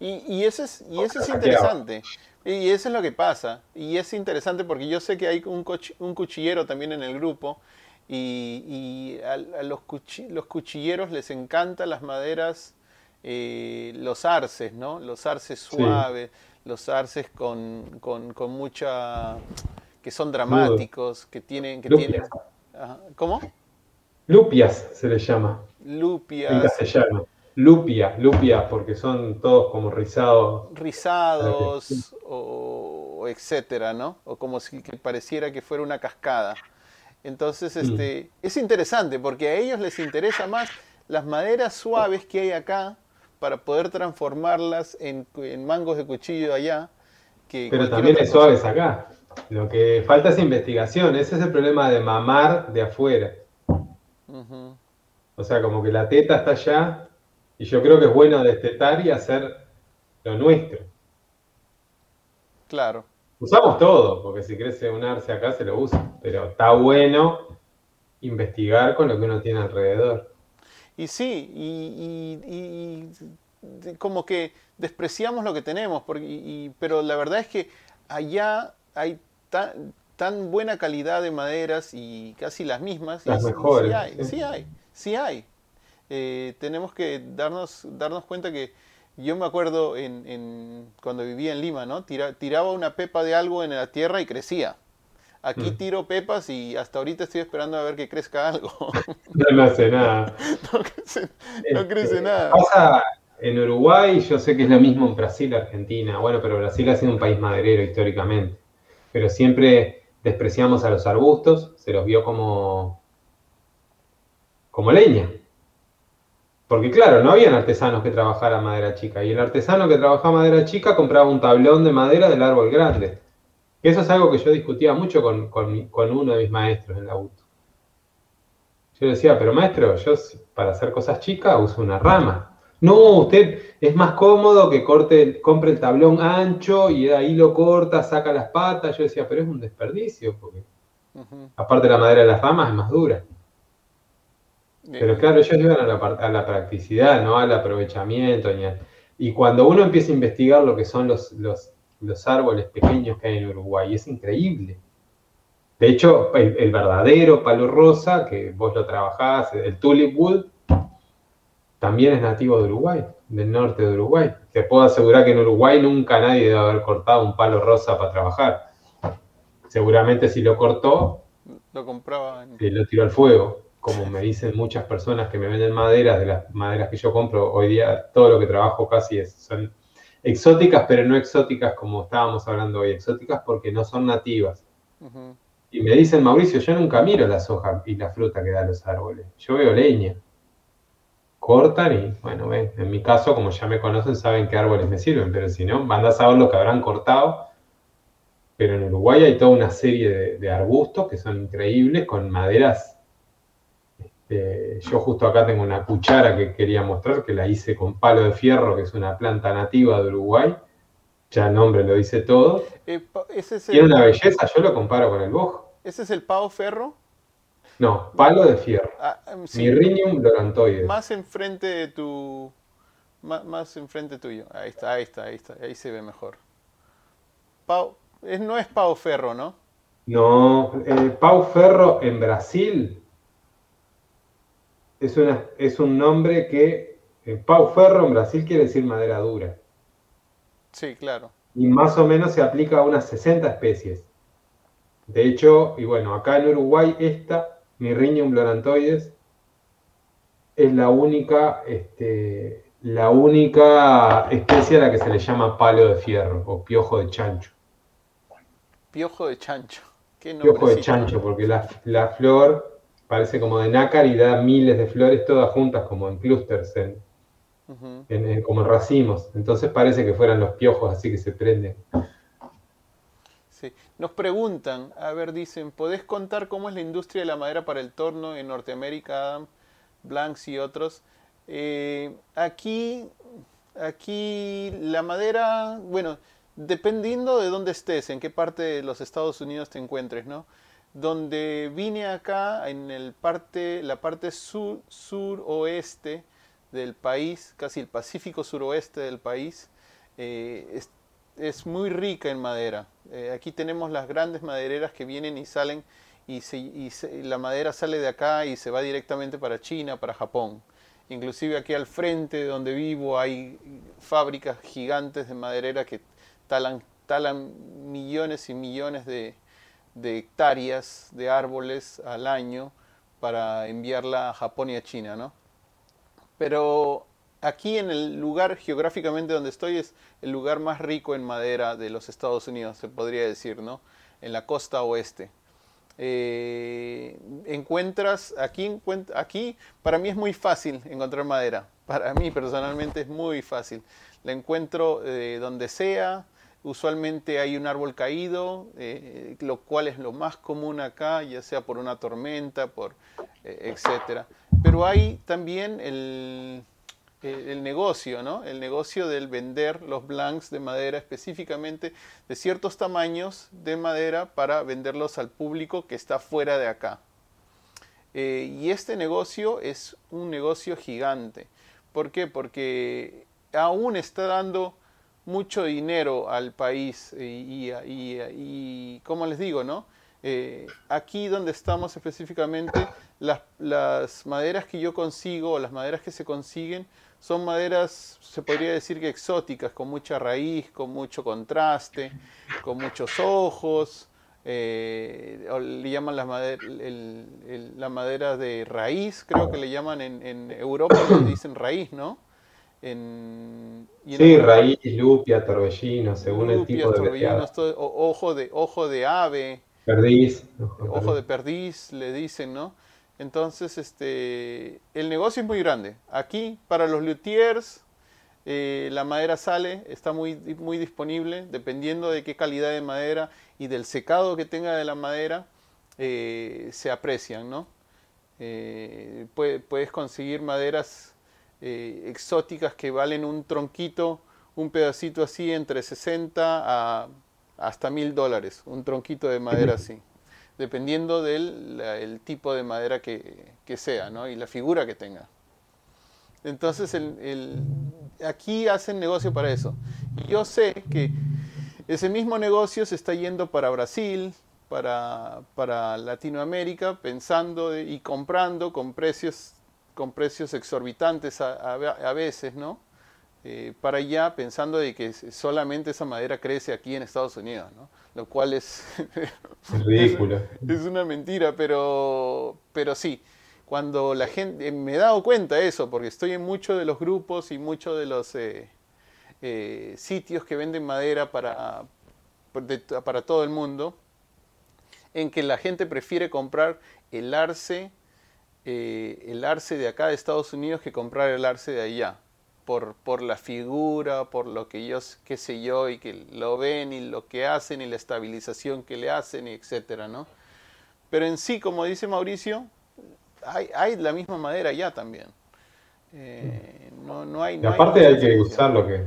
Y, y eso es, y eso es interesante. Y eso es lo que pasa. Y es interesante porque yo sé que hay un, un cuchillero también en el grupo y, a, los, los, cuchilleros les encantan las maderas, eh, los arces, ¿no? Los arces suaves, los arces con, con, con mucha... que son dramáticos, que tienen... Que tienen ¿Cómo? Lupias se les llama. Lupias. En castellano. Lupia, lupia, porque son todos como rizados. Rizados o, etcétera, ¿no? O como si pareciera que fuera una cascada. Entonces, mm. este, es interesante porque a ellos les interesa más las maderas suaves que hay acá para poder transformarlas en, mangos de cuchillo allá. Que Pero también es suaves acá. Lo que falta es investigación. Ese es el problema de mamar de afuera. O sea, como que la teta está allá y yo creo que es bueno destetar y hacer lo nuestro. Claro. Usamos todo, porque si crece un arce acá se lo usa, pero está bueno investigar con lo que uno tiene alrededor. Y sí, y, como que despreciamos lo que tenemos, porque, pero la verdad es que allá hay tan, tan buena calidad de maderas y casi las mismas. Las mejores. Sí hay, sí hay, eh, tenemos que darnos, darnos cuenta que yo me acuerdo en, cuando vivía en Lima, ¿no? tiraba una pepa de algo en la tierra y crecía. Aquí mm. tiro pepas y hasta ahorita estoy esperando a ver que crezca algo. No, hace nada. no, crece, este, nada. Pasa en Uruguay, yo sé que es lo mismo en Brasil, Argentina. Bueno, pero Brasil ha sido un país maderero históricamente. Pero siempre despreciamos a los arbustos, se los vio como, como leña. Porque claro, no habían artesanos que trabajaran madera chica. Y el artesano que trabajaba madera chica compraba un tablón de madera del árbol grande. Eso es algo que yo discutía mucho con, uno de mis maestros en la UTU. Yo decía, pero maestro, yo para hacer cosas chicas uso una rama. No, usted es más cómodo que corte, compre el tablón ancho y ahí lo corta, saca las patas. Yo decía, pero es un desperdicio, porque aparte la madera de las ramas es más dura. Pero claro, ellos llegan a la, a la practicidad, no al aprovechamiento. y cuando uno empieza a investigar lo que son los, los los árboles pequeños que hay en Uruguay. Es increíble. De hecho, el, verdadero palo rosa, que vos lo trabajás, el tulip wood, también es nativo de Uruguay, del norte de Uruguay. Te puedo asegurar que en Uruguay nunca nadie debe haber cortado un palo rosa para trabajar. Seguramente si lo cortó, lo compraba. Y lo tiró al fuego. Como me dicen muchas personas que me venden maderas, de las maderas que yo compro, hoy día todo lo que trabajo casi es, son exóticas, pero no exóticas como estábamos hablando hoy, exóticas porque no son nativas. Y me dicen, Mauricio, yo nunca miro las hojas y la fruta que dan los árboles, yo veo leña. Cortan y, bueno, ven, en mi caso, como ya me conocen, saben qué árboles me sirven, pero si no, van a saber lo que habrán cortado. Pero en Uruguay hay toda una serie de arbustos que son increíbles, con maderas este, yo justo acá tengo una cuchara que quería mostrar, que la hice con palo de fierro, que es una planta nativa de Uruguay. Ya el nombre lo dice todo. Eh, Tiene una belleza, yo lo comparo con el bojo. ¿Ese es el pavo ferro? No, palo de fierro. Ah, em, Mirrinium lorantoides. Más enfrente de tu... Más, más enfrente tuyo. Ahí está, ahí está, ahí está. Ahí se ve mejor. no es pavo ferro, ¿no? No, el pau ferro en Brasil es, una, es un nombre que, Pau Ferro en Brasil quiere decir madera dura. Sí, claro. Y más o menos se aplica a unas 60 especies. De hecho, y bueno, acá en Uruguay esta, Mirrinium blorantoides, es la única, este, la única especie a la que se le llama palo de fierro o piojo de chancho. Piojo de chancho. ¿Qué piojo de chancho, porque la, la, flor parece como de nácar y da miles de flores todas juntas como en clústeres, en, como en racimos. Entonces parece que fueran los piojos así que se prenden. Sí. Nos preguntan, a ver, dicen, ¿podés contar cómo es la industria de la madera para el torno en Norteamérica, Adam, Blanks y otros? Eh, aquí, aquí la madera, bueno, dependiendo de dónde estés, en qué parte de los Estados Unidos te encuentres, ¿no? Donde vine acá, en el parte, la parte sur, suroeste del país, casi el Pacífico suroeste del país, eh, es, muy rica en madera. Eh, aquí tenemos las grandes madereras que vienen y salen y, y la madera sale de acá y se va directamente para China, para Japón. Inclusive aquí al frente de donde vivo hay fábricas gigantes de maderera que talan, talan millones y millones de, hectáreas de árboles al año para enviarla a Japón y a China, ¿no? Pero aquí en el lugar geográficamente donde estoy es el lugar más rico en madera de los Estados Unidos, se podría decir, ¿no? En la costa oeste. Eh, encuentras aquí, aquí, para mí es muy fácil encontrar madera. Para mí personalmente es muy fácil. La encuentro eh, donde sea, Usualmente hay un árbol caído, eh, lo cual es lo más común acá, ya sea por una tormenta, por eh, etcétera. Pero hay también el, eh, el negocio, ¿no? El negocio del vender los blanks de madera específicamente de ciertos tamaños de madera para venderlos al público que está fuera de acá. y este negocio es un negocio gigante. ¿Por qué? Porque aún está dando mucho dinero al país y, y, como les digo, ¿no? Eh, aquí donde estamos específicamente, las, las, maderas que yo consigo, o las maderas que se consiguen, son maderas, se podría decir que exóticas, con mucha raíz, con mucho contraste, con muchos ojos, eh, le llaman la madera, la madera de raíz, creo que le llaman en, en Europa, le dicen raíz, ¿no? Sí, raíz, lupia, torbellino, según el tipo de ojo de ojo de ave, perdiz, ojo, de perdiz, le dicen, ¿no? Entonces, este, el negocio es muy grande. Aquí, para los luthiers, eh, la madera sale, está muy, muy disponible, dependiendo de qué calidad de madera y del secado que tenga de la madera, eh, se aprecian, ¿no? Eh, puedes conseguir maderas eh, exóticas que valen un tronquito, un pedacito así, entre 60 a hasta mil dólares, un tronquito de madera así, dependiendo del el tipo de madera que, sea ¿no? y la figura que tenga. Entonces, aquí hacen negocio para eso. Yo sé que ese mismo negocio se está yendo para Brasil, para, para Latinoamérica, pensando y comprando con precios con precios exorbitantes a, veces, ¿no? Eh, para allá pensando de que solamente esa madera crece aquí en Estados Unidos, ¿no? Lo cual es... ridículo. Es, una mentira, pero, pero sí. Cuando la gente... me he dado cuenta de eso, porque estoy en muchos de los grupos y muchos de los eh, eh, sitios que venden madera para, para todo el mundo, en que la gente prefiere comprar el arce eh, el arce de acá de Estados Unidos que comprar el arce de allá. Por, por la figura, por lo que yo, qué sé yo, y que lo ven y lo que hacen y la estabilización que le hacen, y etcétera, ¿no? Pero en sí, como dice Mauricio, hay, hay la misma madera allá también. Eh, no, no hay, y aparte hay, que usar lo que,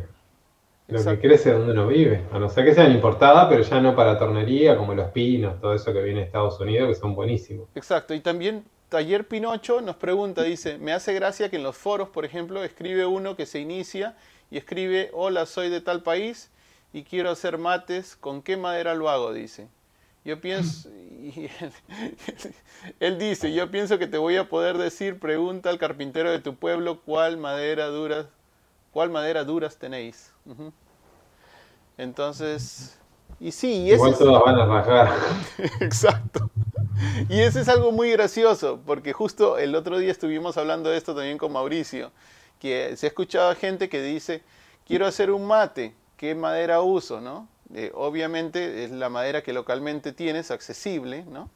lo que crece donde uno vive, a no ser que sean importadas, pero ya no para tornería, como los pinos, todo eso que viene de Estados Unidos, que son buenísimos. Exacto, y también Taller Pinocho nos pregunta, dice, me hace gracia que en los foros, por ejemplo, escribe uno que se inicia y escribe, hola, soy de tal país y quiero hacer mates, ¿con qué madera lo hago? Dice. Yo pienso, él, dice, yo pienso que te voy a poder decir, pregunta al carpintero de tu pueblo cuál madera duras, cuál madera duras tenéis. Entonces, y sí, y Igual todas van a rajar. Exacto. Y ese es algo muy gracioso, porque justo el otro día estuvimos hablando de esto también con Mauricio, que se ha escuchado gente que dice, quiero hacer un mate, ¿qué madera uso? ¿no? Eh, obviamente es la madera que localmente tienes, accesible, ¿no?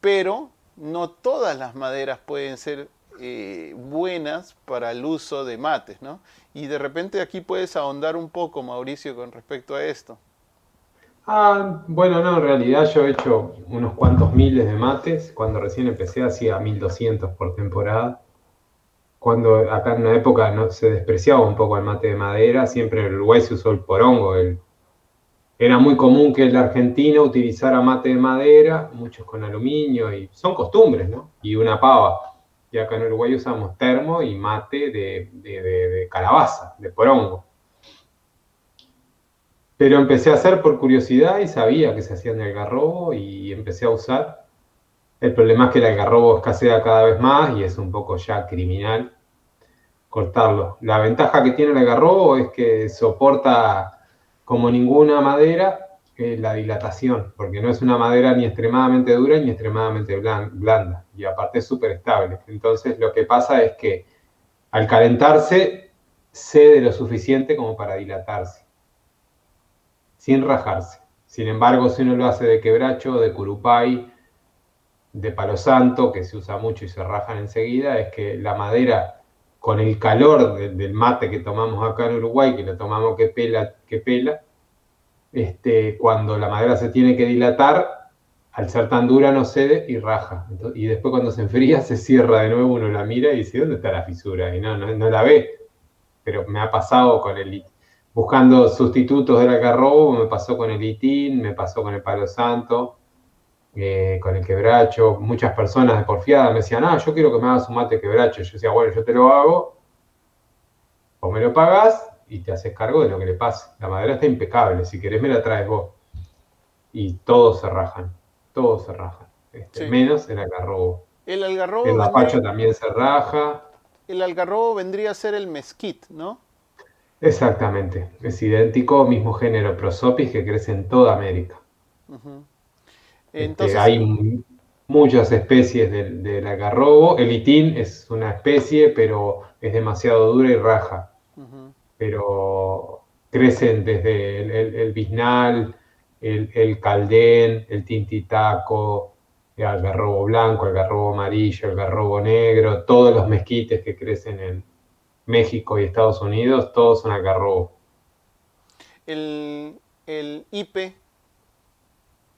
pero no todas las maderas pueden ser eh, buenas para el uso de mates. ¿no? Y de repente aquí puedes ahondar un poco, Mauricio, con respecto a esto. Ah, bueno, no, en realidad yo he hecho unos cuantos miles de mates. Cuando recién empecé hacía 1200 por temporada. Cuando acá en una época no, se despreciaba un poco el mate de madera, siempre en Uruguay se usó el porongo. era muy común que el argentino utilizara mate de madera, muchos con aluminio, y son costumbres, ¿no? Y una pava. Y acá en Uruguay usamos termo y mate de, de calabaza, de porongo. Pero empecé a hacer por curiosidad y sabía que se hacía en algarrobo y empecé a usar. El problema es que el algarrobo escasea cada vez más y es un poco ya criminal cortarlo. La ventaja que tiene el algarrobo es que soporta como ninguna madera eh, la dilatación, porque no es una madera ni extremadamente dura ni extremadamente blanda, y aparte es súper estable. Entonces lo que pasa es que al calentarse cede lo suficiente como para dilatarse sin rajarse. Sin embargo, si uno lo hace de quebracho, de curupay, de palo santo, que se usa mucho y se rajan enseguida, es que la madera, con el calor del mate que tomamos acá en Uruguay, que lo tomamos que pela, que pela, este, cuando la madera se tiene que dilatar, al ser tan dura no cede y raja. y después cuando se enfría se cierra de nuevo, uno la mira y dice, ¿dónde está la fisura? Y no, no, no la ve. Pero me ha pasado con el buscando sustitutos del algarrobo, me pasó con el itín, me pasó con el palo santo, eh, con el quebracho. Muchas personas de porfiada me decían, ah, yo quiero que me hagas un mate quebracho. Yo decía, bueno, yo te lo hago, o me lo pagas y te haces cargo de lo que le pase. La madera está impecable, si querés me la traes vos. Y todos se rajan, todos se rajan, este, menos el algarrobo. El algarrobo. El mapacho también se raja. El algarrobo vendría a ser el mezquite, ¿no? Exactamente, es idéntico, mismo género Prosopis que crece en toda América. Este, Entonces, hay muchas especies del, del, agarrobo. El itín es una especie, pero es demasiado dura y raja. Pero crecen desde el, el, biznal, el, el, caldén, el tintitaco, el algarrobo blanco, el algarrobo amarillo, el algarrobo negro, todos los mezquites que crecen en, México y Estados Unidos, todos son algarrobo. El, el IP.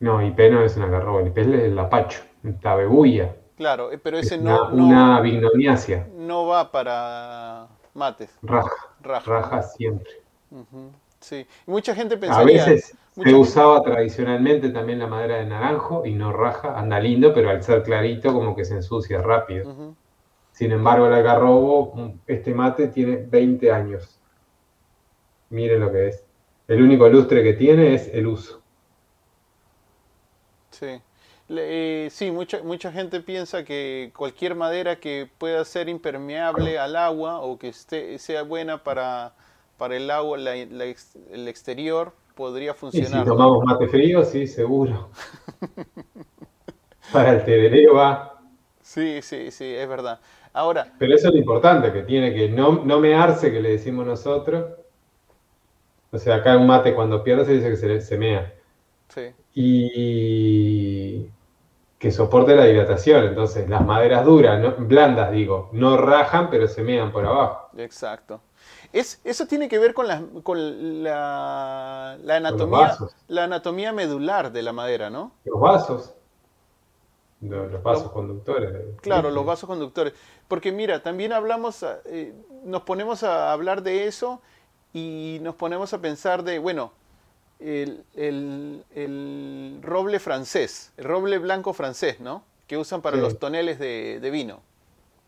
No, IP no es un algarrobo, el IP es el lapacho, la bebulla. Claro, eh, pero ese no, una, Una No va para mates. Raja. Raja, siempre. Sí. mucha gente pensaría. A veces se usaba tradicionalmente también la madera de naranjo y no raja, anda lindo, pero al ser clarito como que se ensucia rápido. Sin embargo, el algarrobo, este mate tiene 20 años. Miren lo que es. El único lustre que tiene es el uso. Sí. Eh, sí, mucha, mucha gente piensa que cualquier madera que pueda ser impermeable al agua o que esté, sea buena para, para el agua, el exterior, podría funcionar. Y si tomamos mate frío, sí, seguro. para el tereré va. Sí, sí, sí, es verdad. Ahora. Pero eso es lo importante, que tiene que no, no mearse, que le decimos nosotros. O sea, acá un mate cuando pierde se dice que se, se mea. Sí. Y que soporte la hidratación. Entonces, las maderas duras, blandas digo, no rajan, pero se mean por abajo. Exacto. Es, eso tiene que ver con la, con la, la anatomía, la anatomía medular de la madera, ¿no? Los vasos. Los, vasos conductores. Claro, los vasos conductores. Porque mira, también hablamos, eh, nos ponemos a hablar de eso y nos ponemos a pensar de, bueno, el, roble francés, el roble blanco francés, ¿no? Que usan para los toneles de, vino.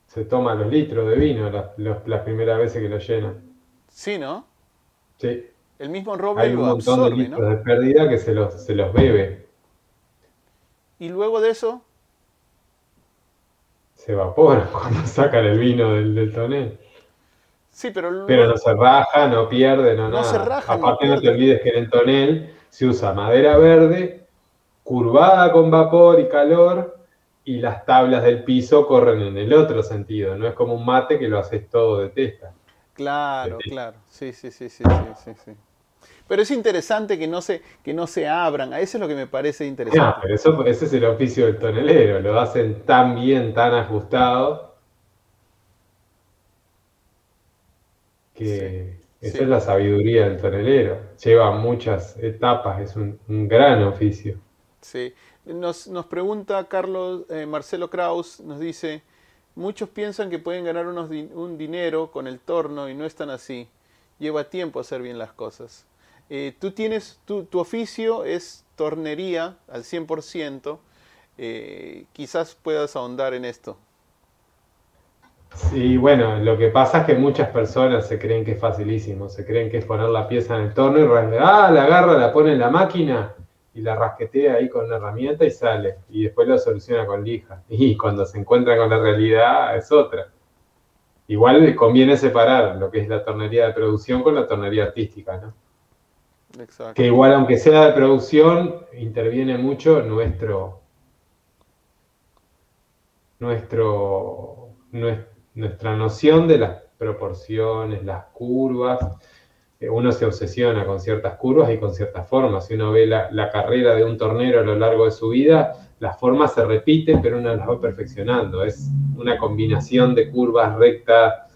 Se toman los litros de vino las primeras veces que lo llenan. Sí, ¿no? Sí. El mismo roble Hay un montón de litros de pérdida que se los, se los bebe. Y luego de eso, se evapora cuando sacan el vino del, tonel. Sí, pero, pero no se raja, no pierde, no, no nada. Se raja, Aparte no, te olvides que en el tonel se usa madera verde, curvada con vapor y calor, y las tablas del piso corren en el otro sentido. No es como un mate que lo haces todo de testa. Claro, claro. Sí, sí, sí, sí, sí, sí. Pero es interesante que no se, que no se abran. A eso es lo que me parece interesante. No, pero eso, ese es el oficio del tonelero. Lo hacen tan bien, tan ajustado. Que esa es la sabiduría del tonelero. Lleva muchas etapas, es un, gran oficio. Sí. Nos, nos pregunta Carlos eh, Marcelo Kraus, nos dice, muchos piensan que pueden ganar unos un dinero con el torno y no están así. Lleva tiempo hacer bien las cosas. Eh, tú tienes, tu, oficio es tornería al 100%, eh, quizás puedas ahondar en esto. Sí, bueno, lo que pasa es que muchas personas se creen que es facilísimo, se creen que es poner la pieza en el torno y ah, la agarra, la pone en la máquina y la rasquetea ahí con una herramienta y sale. Y después lo soluciona con lija. Y cuando se encuentra con la realidad es otra. Igual conviene separar lo que es la tornería de producción con la tornería artística, ¿no? Que igual, aunque sea de producción, interviene mucho nuestro, nuestro, nuestra noción de las proporciones, las curvas. Eh, uno se obsesiona con ciertas curvas y con ciertas formas. Si uno ve la, la carrera de un tornero a lo largo de su vida, las formas se repiten, pero uno las va perfeccionando. Es una combinación de curvas rectas,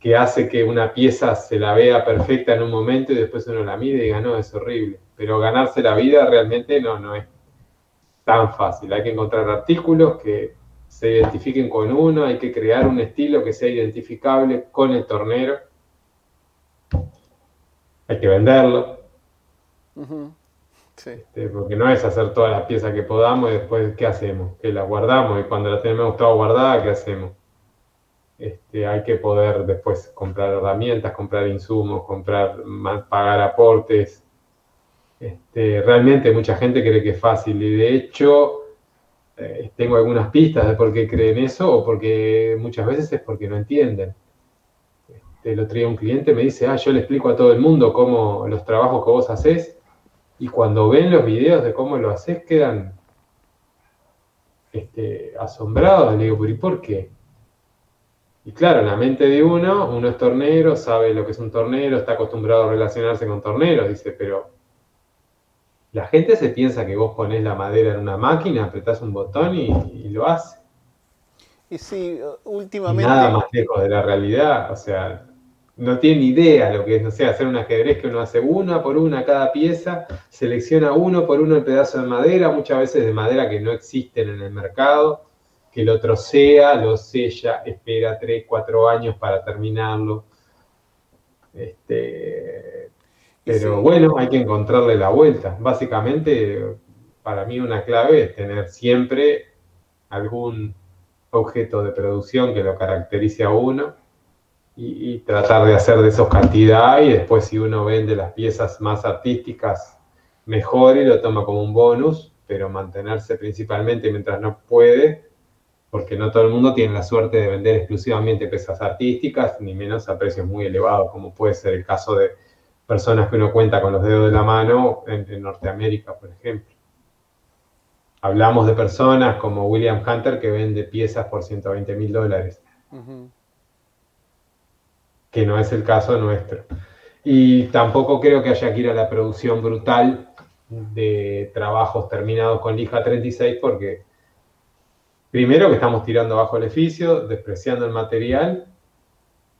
que hace que una pieza se la vea perfecta en un momento y después uno la mide y diga, no, es horrible. Pero ganarse la vida realmente no, no es tan fácil. Hay que encontrar artículos que se identifiquen con uno, hay que crear un estilo que sea identificable con el tornero. Hay que venderlo. Este, porque no es hacer todas las piezas que podamos y después, ¿qué hacemos? Que las guardamos y cuando las tenemos todas guardadas, ¿qué hacemos? Este, hay que poder después comprar herramientas, comprar insumos, comprar, pagar aportes. Este, realmente mucha gente cree que es fácil y de hecho eh, tengo algunas pistas de por qué creen eso o porque muchas veces es porque no entienden. Este, el otro día un cliente me dice, ah, yo le explico a todo el mundo cómo los trabajos que vos haces y cuando ven los videos de cómo lo haces quedan este, asombrados. Le digo, ¿pero y por qué? Y claro, en la mente de uno, uno es tornero, sabe lo que es un tornero, está acostumbrado a relacionarse con torneros, dice, pero la gente se piensa que vos pones la madera en una máquina, apretás un botón y, lo hace. Y sí, últimamente... nada más lejos de la realidad, o sea, no tiene idea lo que es, no sé, hacer un ajedrez que uno hace una por una cada pieza, selecciona uno por uno el pedazo de madera, muchas veces de madera que no existen en el mercado, que lo trocea, lo sella, espera 3, 4 años para terminarlo. Este, pero bueno, hay que encontrarle la vuelta. Básicamente, para mí una clave es tener siempre algún objeto de producción que lo caracterice a uno y, y, tratar de hacer de esos cantidad y después si uno vende las piezas más artísticas, mejor y lo toma como un bonus, pero mantenerse principalmente mientras no puede porque no todo el mundo tiene la suerte de vender exclusivamente piezas artísticas, ni menos a precios muy elevados, como puede ser el caso de personas que uno cuenta con los dedos de la mano en, Norteamérica, por ejemplo. Hablamos de personas como William Hunter que vende piezas por 120 mil dólares, que no es el caso nuestro. Y tampoco creo que haya que ir a la producción brutal de trabajos terminados con lija 36 porque primero que estamos tirando bajo el edificio, despreciando el material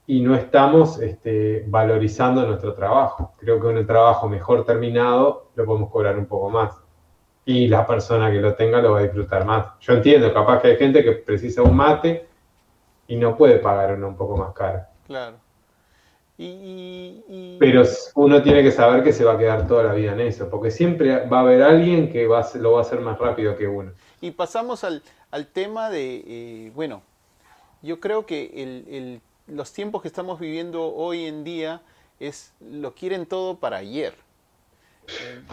y no estamos este, valorizando nuestro trabajo. Creo que un trabajo mejor terminado lo podemos cobrar un poco más. Y la persona que lo tenga lo va a disfrutar más. Yo entiendo, capaz que hay gente que precisa un mate y no puede pagar uno un poco más caro. Claro. Pero uno tiene que saber que se va a quedar toda la vida en eso, porque siempre va a haber alguien que va lo va a hacer más rápido que uno. Y pasamos al, al tema de, eh, bueno, yo creo que los tiempos que estamos viviendo hoy en día es lo quieren todo para ayer.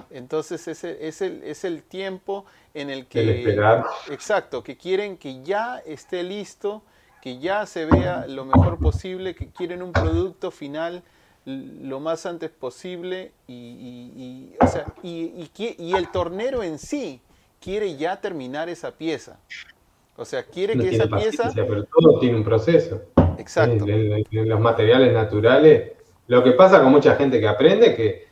Entonces es el, es el, es el tiempo en el que... El esperar. Exacto, que quieren que ya esté listo, que ya se vea lo mejor posible, que quieren un producto final lo más antes posible y, o sea, y, y, el tornero en sí quiere ya terminar esa pieza. O sea, quiere que esa pieza... Pero todo tiene un proceso. Exacto. En, los materiales naturales. Lo que pasa con mucha gente que aprende que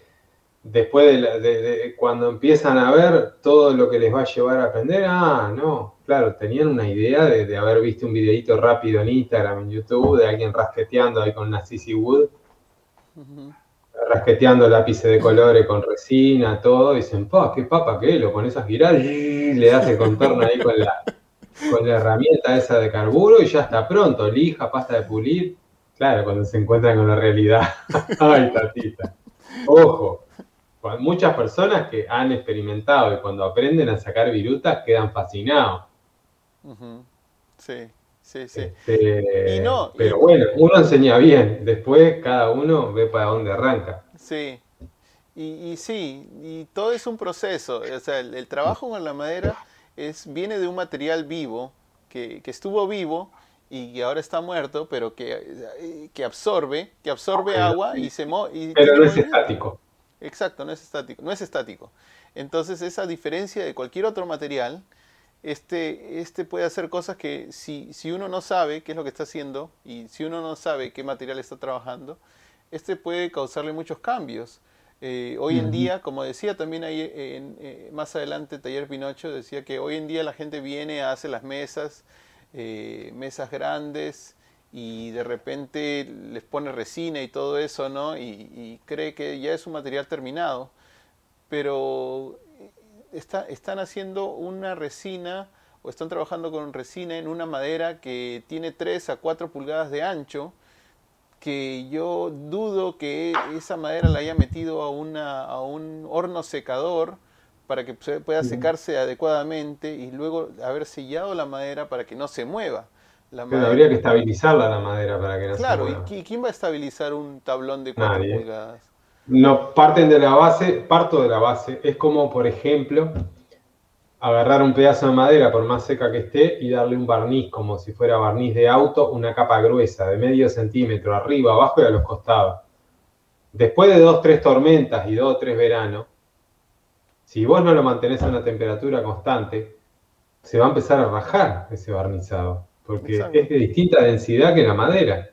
después de, cuando empiezan a ver todo lo que les va a llevar a aprender, ah, no, claro, tenían una idea de, haber visto un videito rápido en Instagram, en YouTube, de alguien rasqueteando ahí con una CC Wood rasqueteando lápices de colores con resina, todo, dicen, pa, qué papa que lo pones a girar y le das el contorno ahí con la, con la herramienta esa de carburo y ya está pronto, lija, pasta de pulir. Claro, cuando se encuentran con la realidad. Ay, tatita. Ojo, muchas personas que han experimentado y cuando aprenden a sacar virutas quedan fascinados. Sí. Sí, sí. Este, pero bueno, uno enseña bien, después cada uno ve para dónde arranca. Sí, y, sí, y todo es un proceso. O sea, el, trabajo con la madera es, viene de un material vivo, que, estuvo vivo y que ahora está muerto, pero que, que absorbe, que absorbe agua y se mueve. Pero no es estático. Exacto, no es estático, no es estático. Entonces, esa diferencia de cualquier otro material, este, este puede hacer cosas que si, si uno no sabe qué es lo que está haciendo y si uno no sabe qué material está trabajando, este puede causarle muchos cambios. Eh, hoy en día, como decía también ahí en, eh, más adelante Taller Pinocho, decía que hoy en día la gente viene, hace las mesas, eh, mesas grandes y de repente les pone resina y todo eso, ¿no? Y, y cree que ya es un material terminado. Pero están haciendo una resina o están trabajando con resina en una madera que tiene 3 a 4 pulgadas de ancho, que yo dudo que esa madera la haya metido a, una, a un horno secador para que pueda secarse adecuadamente y luego haber sellado la madera para que no se mueva. La Pero habría que estabilizarla la madera para que no se mueva. Claro, ¿y quién va a estabilizar un tablón de 4 pulgadas? No, parten de la base, parto de la base. Es como, por ejemplo, agarrar un pedazo de madera, por más seca que esté, y darle un barniz, como si fuera barniz de auto, una capa gruesa de medio centímetro, arriba, abajo y a los costados. Después de dos, tres tormentas y dos o tres veranos, si vos no lo mantenés a una temperatura constante, se va a empezar a rajar ese barnizado, porque es de distinta densidad que la madera.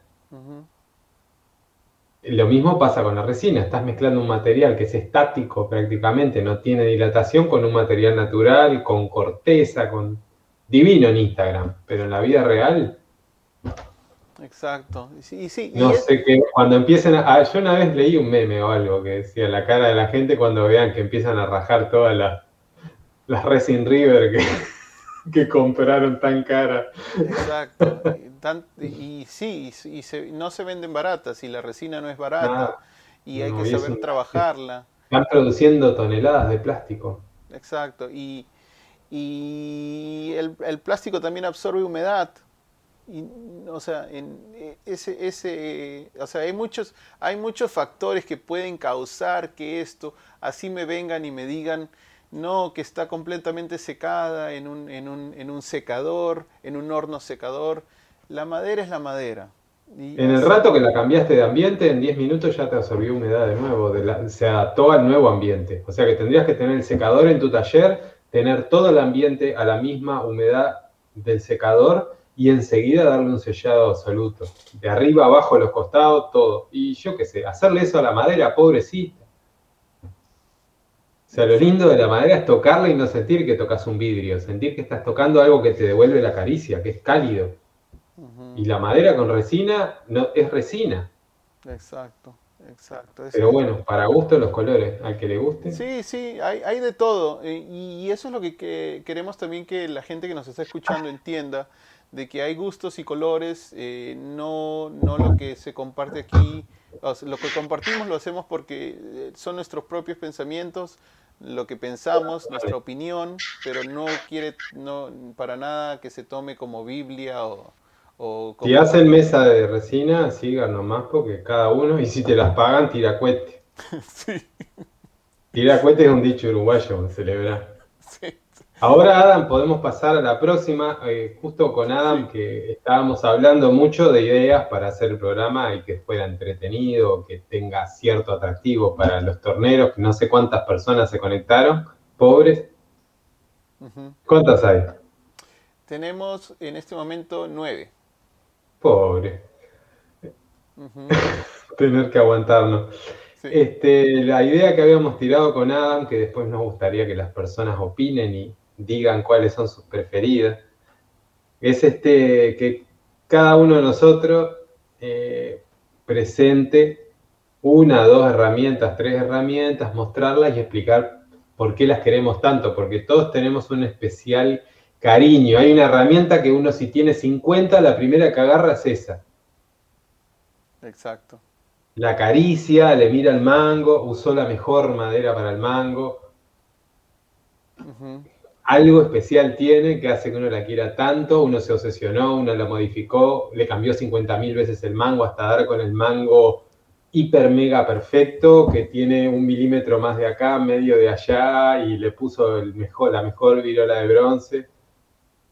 Lo mismo pasa con la resina, estás mezclando un material que es estático prácticamente, no tiene dilatación, con un material natural, con corteza, con divino en Instagram, pero en la vida real... Exacto. Sí, sí, no sé qué, cuando empiecen a... Yo una vez leí un meme o algo que decía la cara de la gente cuando vean que empiezan a rajar todas las, las Resin River que, que compraron tan cara. Exacto y sí, y, no se venden baratas y la resina no es barata ah, y hay que saber trabajarla. Están produciendo toneladas de plástico. Exacto, y, y el, plástico también absorbe humedad. Y, o sea, en ese, ese, o sea, hay muchos, hay muchos factores que pueden causar que esto así me vengan y me digan, no, que está completamente secada en un, en un, en un secador, en un horno secador la madera es la madera. en el rato que la cambiaste de ambiente, en 10 minutos ya te absorbió humedad de nuevo, se adaptó al nuevo ambiente. O sea que tendrías que tener el secador en tu taller, tener todo el ambiente a la misma humedad del secador y enseguida darle un sellado absoluto. De arriba, abajo, los costados, todo. Y yo qué sé, hacerle eso a la madera, pobrecita. O sea, lo lindo de la madera es tocarla y no sentir que tocas un vidrio, sentir que estás tocando algo que te devuelve la caricia, que es cálido. Y la madera con resina no, es resina. Exacto, exacto. Pero bueno, para gusto los colores, al que le guste. Sí, sí, hay, hay de todo. Eh, y eso es lo que, queremos también que la gente que nos está escuchando entienda, de que hay gustos y colores, eh, no, no lo que se comparte aquí. lo que compartimos lo hacemos porque eh, son nuestros propios pensamientos, lo que pensamos, nuestra opinión, pero no quiere no, para nada que se tome como Biblia o, si hacen mesa de resina, sigan nomás porque cada uno, y si te las pagan, tira sí. Tira es un dicho uruguayo, celebrar. Sí, Ahora, Adam, podemos pasar a la próxima. Eh, justo con Adam, que estábamos hablando mucho de ideas para hacer el programa y que fuera entretenido, que tenga cierto atractivo para los torneros, que no sé cuántas personas se conectaron, pobres. ¿Cuántas hay? Tenemos en este momento nueve. Pobre. Tener que aguantarnos. Este, la idea que habíamos tirado con Adam, que después nos gustaría que las personas opinen y digan cuáles son sus preferidas, es este que cada uno de nosotros eh, presente una, dos herramientas, tres herramientas, mostrarlas y explicar por qué las queremos tanto, porque todos tenemos un especial cariño. Hay una herramienta que uno si tiene 50, la primera que agarra es esa. Exacto. La caricia, le mira el mango, usó la mejor madera para el mango. Algo especial tiene que hace que uno la quiera tanto, uno se obsesionó, uno la modificó, le cambió 50.000 veces el mango hasta dar con el mango hiper mega perfecto que tiene un milímetro más de acá, medio de allá y le puso el mejor, la mejor virola de bronce.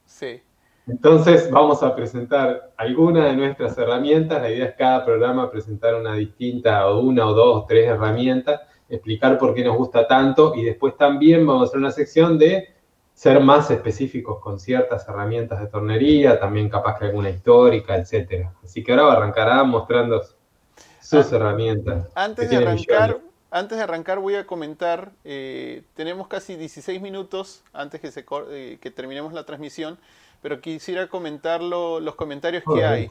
Sí. Entonces vamos a presentar algunas de nuestras herramientas. La idea es cada programa presentar una distinta o una o dos o tres herramientas, explicar por qué nos gusta tanto y después también vamos a hacer una sección de ser más específicos con ciertas herramientas de tornería, también capaz que alguna histórica, etcétera. Así que ahora arrancará mostrando sus herramientas. Antes de arrancar, antes de arrancar voy a comentar, eh, tenemos casi 16 minutos antes que, se, eh, que terminemos la transmisión pero quisiera comentar los comentarios que hay.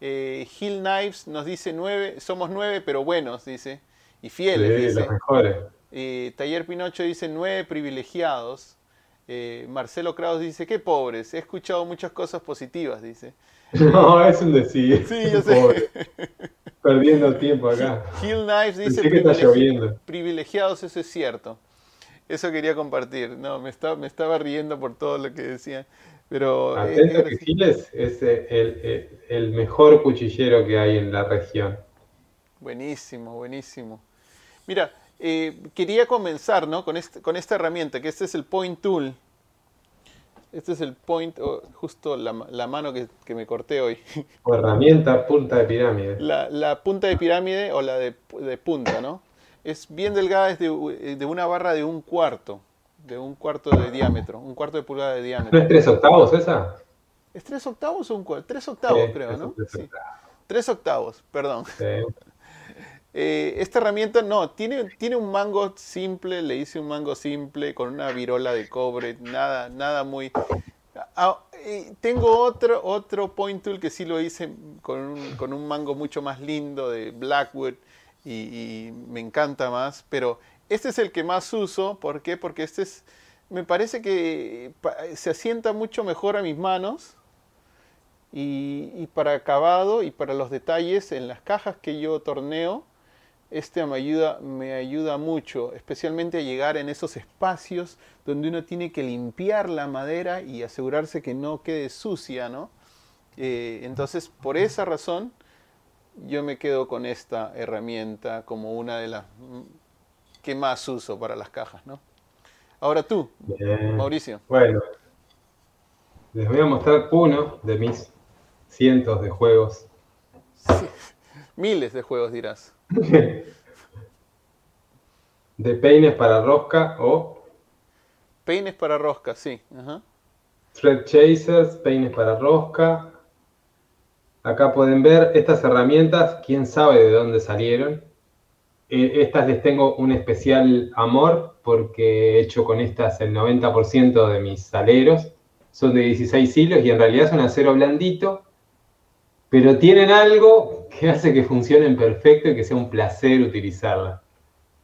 Eh, Hill Knives nos dice nueve, somos nueve, pero buenos, dice, y fieles, dice. Los mejores. Eh, Taller Pinocho dice nueve privilegiados. Eh, Marcelo Kraus dice, qué pobres, he escuchado muchas cosas positivas, dice. No, es un decir. Sí, yo sé. Perdiendo tiempo acá. Hill Knives dice privilegiados, eso es cierto. Eso quería compartir. No, me estaba, me estaba riendo por todo lo que decía. Pero Atento que Giles es el, mejor cuchillero que hay en la región. Buenísimo, buenísimo. Mira, eh, quería comenzar ¿no? con, este, con esta herramienta, que este es el Point Tool. Este es el Point, oh, justo la, mano que, me corté hoy. O herramienta punta de pirámide. La, punta de pirámide o la de, punta, ¿no? Es bien delgada, es de, de una barra de un cuarto de un cuarto de diámetro, un cuarto de pulgada de diámetro. ¿No es tres octavos esa? ¿Es tres octavos o un cuarto? Tres octavos, creo, ¿no? Tres, octavos. tres octavos, perdón. Eh, esta herramienta no, tiene, tiene un mango simple, le hice un mango simple con una virola de cobre, nada, nada muy... Ah, tengo otro, otro point tool que sí lo hice con un, con un mango mucho más lindo de Blackwood y, me encanta más, pero este es el que más uso, ¿por qué? Porque este es, me parece que se asienta mucho mejor a mis manos y, para acabado y para los detalles en las cajas que yo torneo, este me ayuda, me ayuda mucho, especialmente a llegar en esos espacios donde uno tiene que limpiar la madera y asegurarse que no quede sucia, ¿no? Eh, entonces, por esa razón, yo me quedo con esta herramienta como una de las ¿Qué más uso para las cajas, ¿no? Ahora tú, Mauricio. Bueno, les voy a mostrar uno de mis cientos de juegos. Miles de juegos dirás. de peines para rosca o... Peines para rosca, sí. Thread chasers, peines para rosca. Acá pueden ver estas herramientas, quién sabe de dónde salieron. Eh, estas les tengo un especial amor porque he hecho con estas el 90% de mis saleros. Son de 16 hilos y en realidad son acero blandito, pero tienen algo que hace que funcionen perfecto y que sea un placer utilizarlas.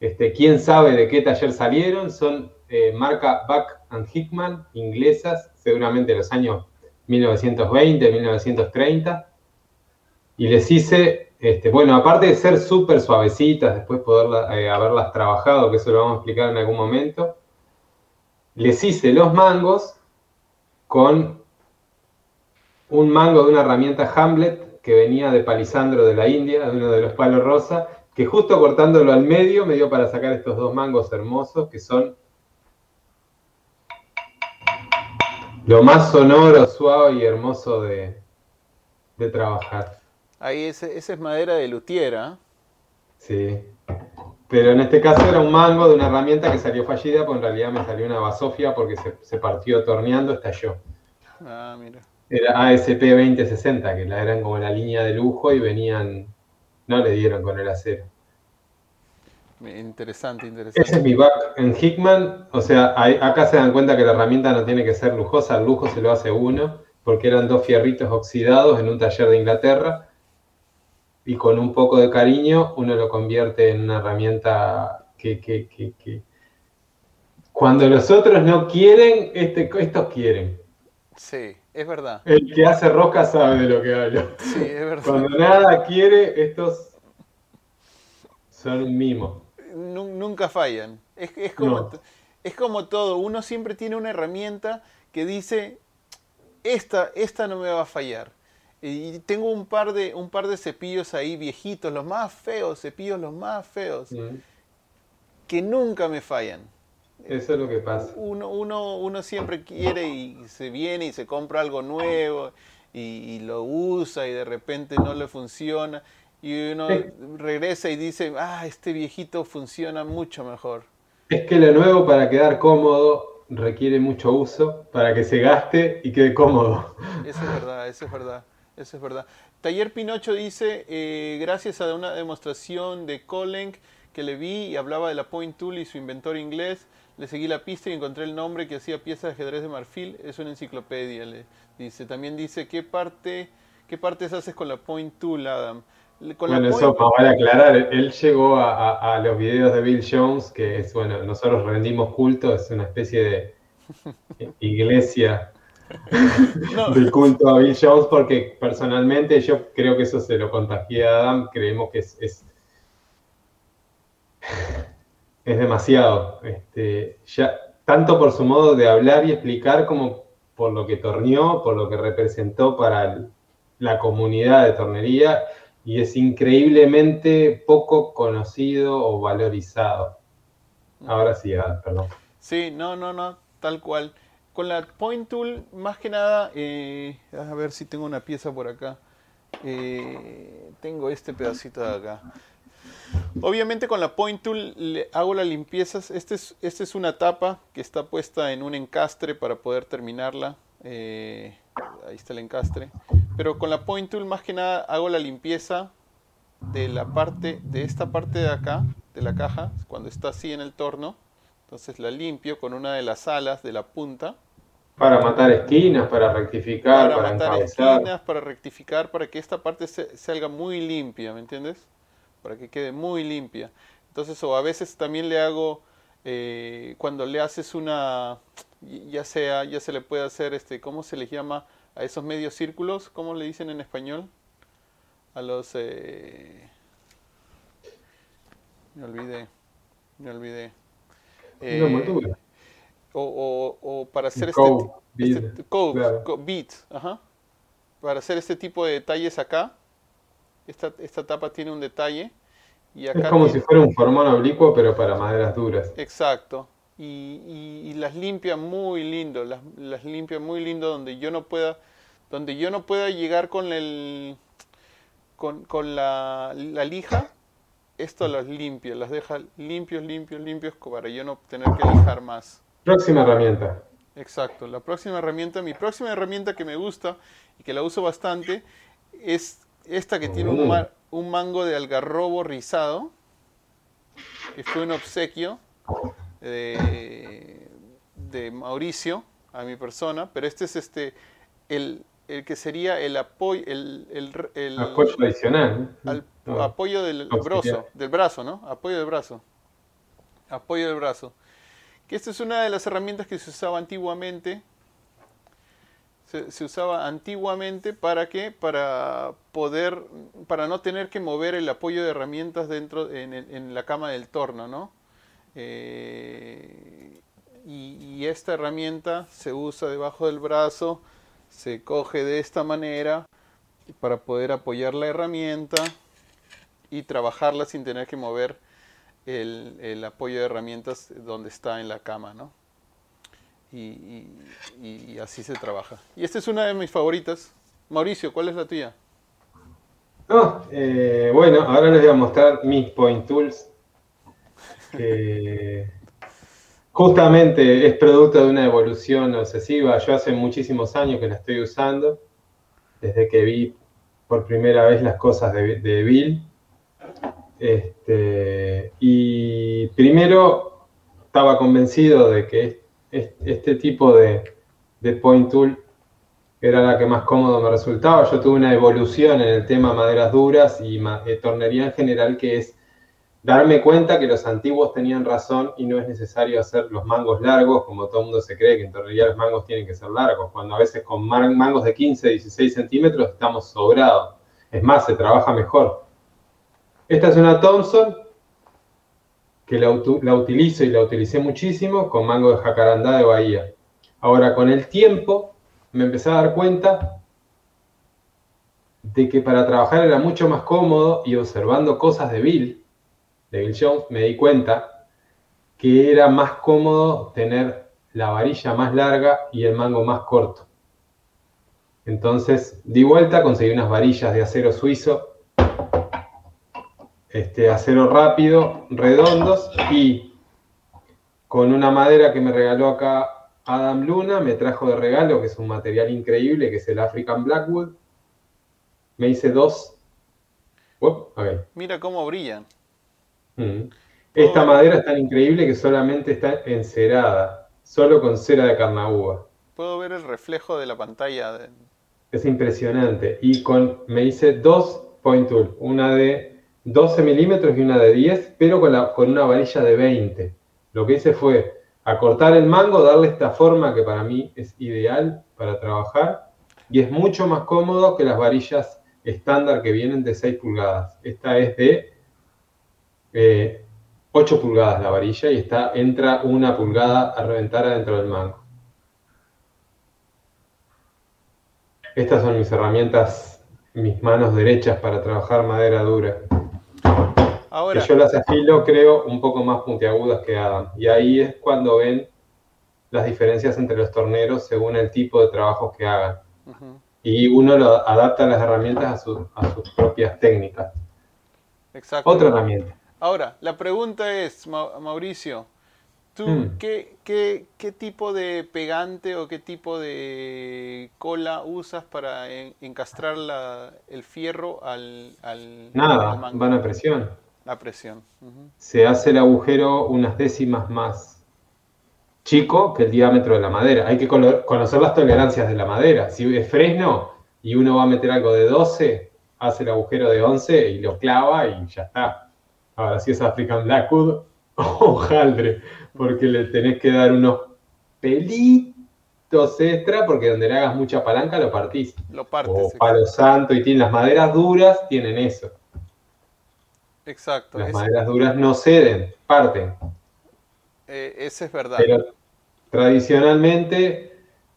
Este, ¿Quién sabe de qué taller salieron? Son eh, marca Buck and Hickman, inglesas, seguramente de los años 1920, 1930. Y les hice este, bueno, aparte de ser súper suavecitas, después poder eh, haberlas trabajado, que eso lo vamos a explicar en algún momento, les hice los mangos con un mango de una herramienta Hamlet que venía de Palisandro de la India, de uno de los palos rosa, que justo cortándolo al medio me dio para sacar estos dos mangos hermosos que son lo más sonoro, suave y hermoso de, de trabajar. Ahí ese, esa es madera de lutiera. Sí. Pero en este caso era un mango de una herramienta que salió fallida, pues en realidad me salió una basofia porque se, se partió torneando, estalló. Ah, mira. Era ASP 2060, que la eran como la línea de lujo y venían, no le dieron con el acero. Interesante, interesante. Ese es mi back en Hickman. O sea, acá se dan cuenta que la herramienta no tiene que ser lujosa, el lujo se lo hace uno, porque eran dos fierritos oxidados en un taller de Inglaterra. Y con un poco de cariño uno lo convierte en una herramienta que, que- que- que- cuando los otros no quieren, este, estos quieren. Sí, es verdad. El que hace rosca sabe de lo que hablo. Sí, es verdad. Cuando nada quiere, estos son un mimo. Nu- Nunca fallan. Es, es como, No. es como todo. Uno siempre tiene una herramienta que dice, esta, esta no me va a fallar. Y tengo un par, de, un par de cepillos ahí viejitos, los más feos, cepillos los más feos, Mm. que nunca me fallan. Eso es lo que pasa. Uno, uno, uno siempre quiere y se viene y se compra algo nuevo y, y lo usa y de repente no le funciona y uno Sí. regresa y dice, ah, este viejito funciona mucho mejor. Es que lo nuevo para quedar cómodo requiere mucho uso para que se gaste y quede cómodo. Eso es verdad, eso es verdad, eso es verdad. Taller Pinocho dice, eh, gracias a una demostración de Colenc que le vi y hablaba de la Point Tool y su inventor inglés, le seguí la pista y encontré el nombre que hacía piezas de ajedrez de marfil, es una enciclopedia, le dice. También dice, ¿qué parte, qué partes haces con la Point Tool, Adam? Con bueno, eso vale aclarar. Él llegó a, a- a los videos de Bill Jones, que es, bueno, nosotros rendimos culto, es una especie de iglesia No. del culto a Bill Jones, porque personalmente yo creo que eso se lo contagié a Adam, creemos que es, es, es demasiado. Este, ya, tanto por su modo de hablar y explicar como por lo que torneó, por lo que representó para la comunidad de tornería, y es increíblemente poco conocido o valorizado. Ahora sí, perdón. Sí, no, no, no, tal cual. Con la Point Tool, más que nada, eh, a ver si tengo una pieza por acá. Eh, tengo este pedacito de acá. Obviamente con la Point Tool le hago las limpiezas. Esta es, este es una tapa que está puesta en un encastre para poder terminarla. Eh, ahí está el encastre. Pero con la Point Tool más que nada hago la limpieza de la parte, de esta parte de acá, de la caja, cuando está así en el torno. Entonces la limpio con una de las alas de la punta Para matar esquinas, para rectificar, para, para, matar encabezar. esquinas, para rectificar, para que esta parte se- salga muy limpia, ¿me entiendes? Para que quede muy limpia. Entonces, o a veces también le hago, eh, cuando le haces una, ya sea, ya se le puede hacer, este, ¿cómo se les llama a esos medios círculos? ¿Cómo le dicen en español? A los, eh, me olvidé, me olvidé. Eh, o, o- o para hacer este, bead, este- claro. ajá. Para hacer este tipo de detalles acá, esta, esta tapa tiene un detalle y acá Es como tiene- si fuera un formón oblicuo, pero para maderas duras. exacto y, y- y las limpia muy lindo, las, las limpia muy lindo donde yo no pueda, donde yo no pueda llegar con el con, con la, la lija, esto las limpia, las deja limpios, limpios, limpios para yo no tener que lijar más. Próxima herramienta. Exacto. La próxima herramienta, mi próxima herramienta que me gusta y que la uso bastante es esta que tiene un, ma- un mango de algarrobo rizado, que fue un obsequio de, de Mauricio a mi persona, pero este es este el, el que sería el apoyo, el, el, el- Apoyo adicional. al- No. apoyo del brazo, del brazo, ¿no? Apoyo del brazo. Apoyo del brazo. Que esta es una de las herramientas que se usaba antiguamente. Se, usaba antiguamente para qué? Para poder, para no tener que mover el apoyo de herramientas dentro en, la cama del torno, ¿no? Eh, y, y esta herramienta se usa debajo del brazo, se coge de esta manera para poder apoyar la herramienta y trabajarla sin tener que mover el, el apoyo de herramientas donde está en la cama, ¿no? Y, así se trabaja. Y esta es una de mis favoritas. Mauricio, ¿cuál es la tuya? Eh, bueno, ahora les voy a mostrar mis Point Tools, que justamente es producto de una evolución obsesiva. Yo hace muchísimos años que la estoy usando, desde que vi por primera vez las cosas de, Bill. Este, y primero estaba convencido de que este tipo de, point tool era la que más cómodo me resultaba. Yo tuve una evolución en el tema maderas duras y eh, tornería en general, que es darme cuenta que los antiguos tenían razón y no es necesario hacer los mangos largos, como todo el mundo se cree que en tornería los mangos tienen que ser largos, cuando a veces con mangos de 15, 16 centímetros estamos sobrados. Es más, se trabaja mejor. Esta es una Thompson que la, utilizo y la utilicé muchísimo con mango de jacarandá de Bahía. Ahora, con el tiempo, me empecé a dar cuenta de que para trabajar era mucho más cómodo y observando cosas de Bill, de Bill Jones, me di cuenta que era más cómodo tener la varilla más larga y el mango más corto. Entonces di vuelta, conseguí unas varillas de acero suizo, este acero rápido, redondos y con una madera que me regaló acá Adam Luna me trajo de regalo, que es un material increíble, que es el African Blackwood. Me hice dos. Mira cómo brillan. Mm. Esta madera es tan increíble que solamente está encerada, solo con cera de carnauba. Puedo ver el reflejo de la pantalla. Es impresionante. Y con, me hice dos point tool, una de 12 milímetros y una de 10, pero con, una varilla de 20. Lo que hice fue cortar el mango, darle esta forma que para mí es ideal para trabajar y es mucho más cómodo que las varillas estándar que vienen de 6 pulgadas. Esta es de 8 eh, pulgadas la varilla y está, entra una pulgada a reventar adentro del mango. Estas son mis herramientas, mis manos derechas para trabajar madera dura. Ahora, yo las afilo, creo, un poco más puntiagudas que Adam. Y ahí es cuando ven las diferencias entre los torneros según el tipo de trabajos que hagan. Y uno lo adapta las herramientas a, sus propias técnicas. Exacto. Otra herramienta. Ahora, la pregunta es, Mauricio, ¿tú mm. qué, tipo de pegante o qué tipo de cola usas para encastrar el fierro al, al Nada, van a presión. La presión. Se hace el agujero unas décimas más chico que el diámetro de la madera. Hay que conocer las tolerancias de la madera. Si es fresno y uno va a meter algo de 12, hace el agujero de 11 y lo clava y ya está. Ahora, si es African Blackwood, hojaldre, porque le tenés que dar unos pelitos extra, porque donde le hagas mucha palanca lo partís. Lo partes. O palo santo y tiene las maderas duras, tienen eso. Exacto. Las maderas duras no ceden, parten. Eh, ese es verdad. Pero tradicionalmente,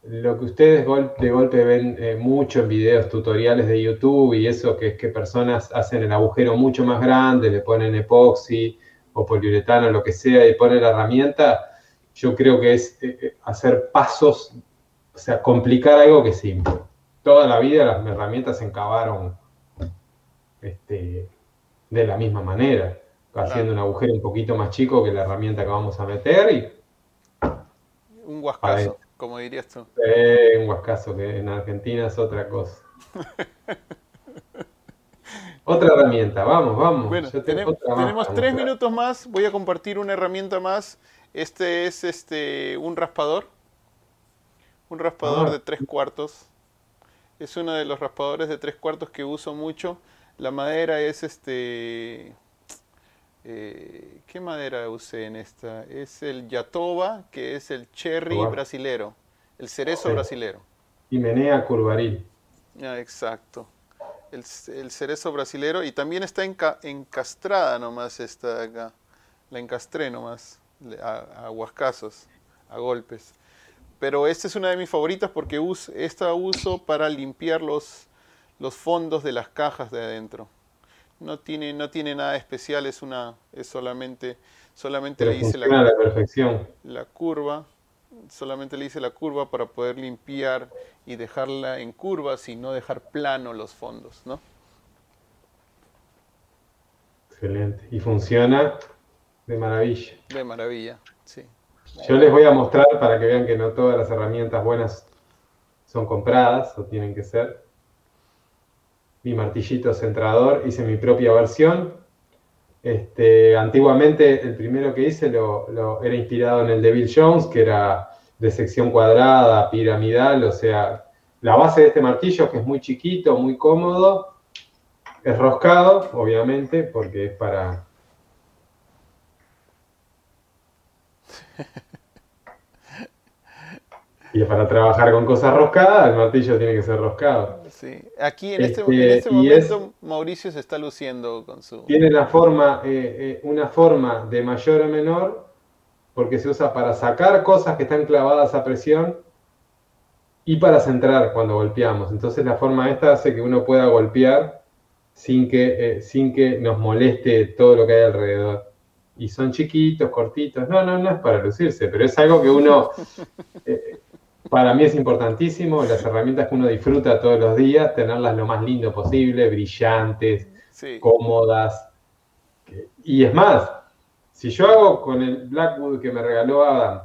lo que ustedes de golpe ven eh, mucho en videos tutoriales de YouTube y eso, que es que personas hacen el agujero mucho más grande, le ponen epoxi o poliuretano, lo que sea, y ponen la herramienta, yo creo que es eh, hacer pasos, o sea, complicar algo que es simple. Toda la vida las herramientas se encavaron este, de la misma manera, haciendo un agujero un poquito más chico que la herramienta que vamos a meter y... Un guascazo, como dirías tú. un guascazo que en Argentina es otra cosa. otra herramienta, vamos, vamos. Bueno, tenemos, tres minutos más, voy a compartir una herramienta más. Este es este un raspador, un raspador ah. de tres cuartos. Es uno de los raspadores de tres cuartos que uso mucho la madera es este... Eh, ¿Qué madera usé en esta? Es el Yatoba, que es el cherry brasilero, el cerezo brasilero. Himenea curvaril. Ah, exacto. El, cerezo brasilero y también está encastrada nomás esta de acá. La encastré nomás, a, a huascazos, a golpes. Pero esta es una de mis favoritas porque esta uso para limpiar los, los fondos de las cajas de adentro. No tiene, no tiene nada especial, es una, es solamente, solamente le hice la, la, perfección. la curva. Solamente le hice la curva para poder limpiar y dejarla en curvas y no dejar plano los fondos, ¿no? Excelente. Y funciona de maravilla. De maravilla, sí. Yo les voy a mostrar para que vean que no todas las herramientas buenas son compradas o tienen que ser. Mi martillito centrador, hice mi propia versión. Este, antiguamente el primero que hice lo, era inspirado en el de Bill Jones, que era de sección cuadrada, piramidal, o sea, la base de este martillo, que es muy chiquito, muy cómodo, es roscado, obviamente, porque es para... Y es para trabajar con cosas roscadas, el martillo tiene que ser roscado. Sí. Aquí en este, este, este momento Mauricio se está luciendo con su... Tiene la forma, eh, eh, una forma de mayor o menor, porque se usa para sacar cosas que están clavadas a presión y para centrar cuando golpeamos. Entonces la forma esta hace que uno pueda golpear sin que, eh, sin que nos moleste todo lo que hay alrededor. Y son chiquitos, cortitos. No, no, no es para lucirse, pero es algo que uno, eh, para mí es importantísimo, las herramientas que uno disfruta todos los días, tenerlas lo más lindo posible, brillantes, cómodas. Y es más, si yo hago con el Blackwood que me regaló Adam,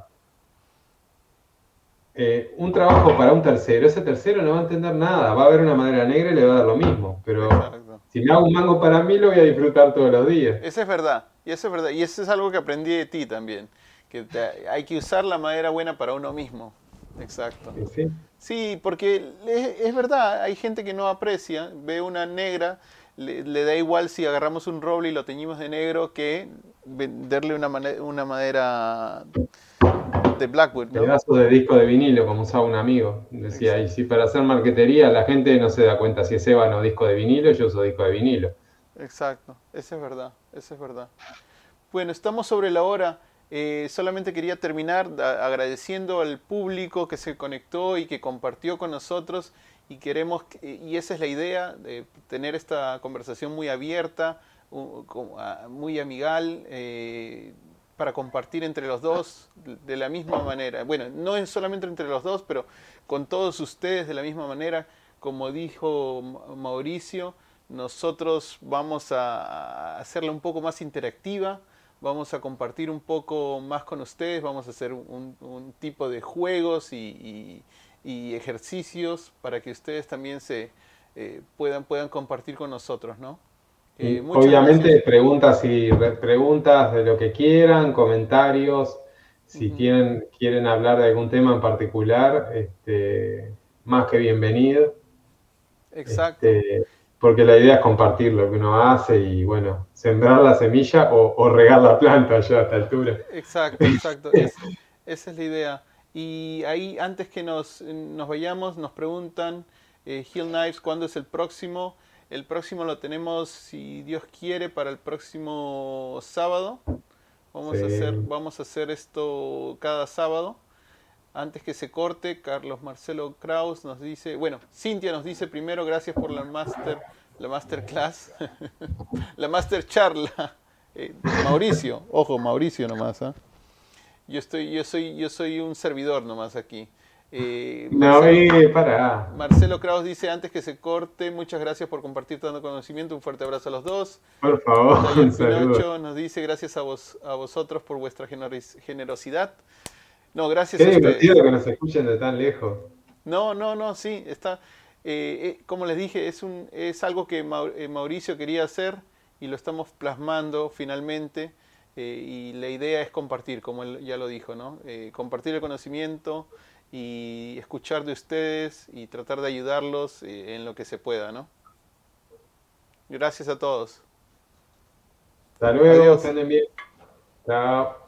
eh, un trabajo para un tercero, ese tercero no va a entender nada, va a ver una madera negra y le va a dar lo mismo, pero si me hago un mango para mí lo voy a disfrutar todos los días. Eso es verdad, y eso es verdad, y eso es algo que aprendí de ti también, que hay que usar la madera buena para uno mismo. Exacto. Sí, sí porque es, verdad, hay gente que no aprecia, ve una negra, le, da igual si agarramos un roble y lo teñimos de negro que venderle una, una madera de Blackwood. ¿no? Pedazo de disco de vinilo, como usaba un amigo. Decía, y si para hacer marquetería la gente no se da cuenta si es ébano o disco de vinilo, yo uso disco de vinilo. Exacto, eso es verdad, eso es verdad. Bueno, estamos sobre la hora. Eh, solamente quería terminar agradeciendo al público que se conectó y que compartió con nosotros y queremos, y esa es la idea, de tener esta conversación muy abierta, muy amigal, eh, para compartir entre los dos de la misma manera. Bueno, no es solamente entre los dos, pero con todos ustedes de la misma manera. Como dijo Mauricio, nosotros vamos a hacerla un poco más interactiva, vamos a compartir un poco más con ustedes, vamos a hacer un, tipo de juegos y, ejercicios para que ustedes también se eh, puedan, puedan compartir con nosotros, ¿no? Eh, obviamente preguntas y preguntas de lo que quieran, comentarios, si tienen, quieren hablar de algún tema en particular, este, más que bienvenido. Exacto. Este, porque la idea es compartir lo que uno hace y bueno, sembrar la semilla o, regar la planta ya a esta altura. Exacto, exacto. esa es la idea. Y ahí, antes que nos, nos vayamos, nos preguntan, eh, Hill Knives, ¿cuándo es el próximo? El próximo lo tenemos, si Dios quiere, para el próximo sábado. Vamos, a, hacer, vamos a hacer esto cada sábado. Antes que se corte, Carlos Marcelo Kraus nos dice, bueno, Cintia nos dice primero, gracias por la master, la masterclass, la master charla. Eh, Mauricio, ojo, Mauricio nomás. ¿ah? Yo estoy, yo soy, yo soy un servidor nomás aquí. Eh, no, Marcelo, para. Marcelo Kraus dice, antes que se corte, muchas gracias por compartir tanto conocimiento, un fuerte abrazo a los dos. Por favor, un nos dice, gracias a, vos, a vosotros por vuestra generosidad. No, gracias Qué divertido que nos escuchen de tan lejos. No, no, no, sí, está... Eh, eh, como les dije, es, un, es algo que Mauricio quería hacer y lo estamos plasmando finalmente. Y la idea es compartir, como él ya lo dijo, ¿no? compartir el conocimiento, y escuchar de ustedes y tratar de ayudarlos eh, en lo que se pueda, ¿no? Gracias a todos. Hasta luego, estén bien. Chao.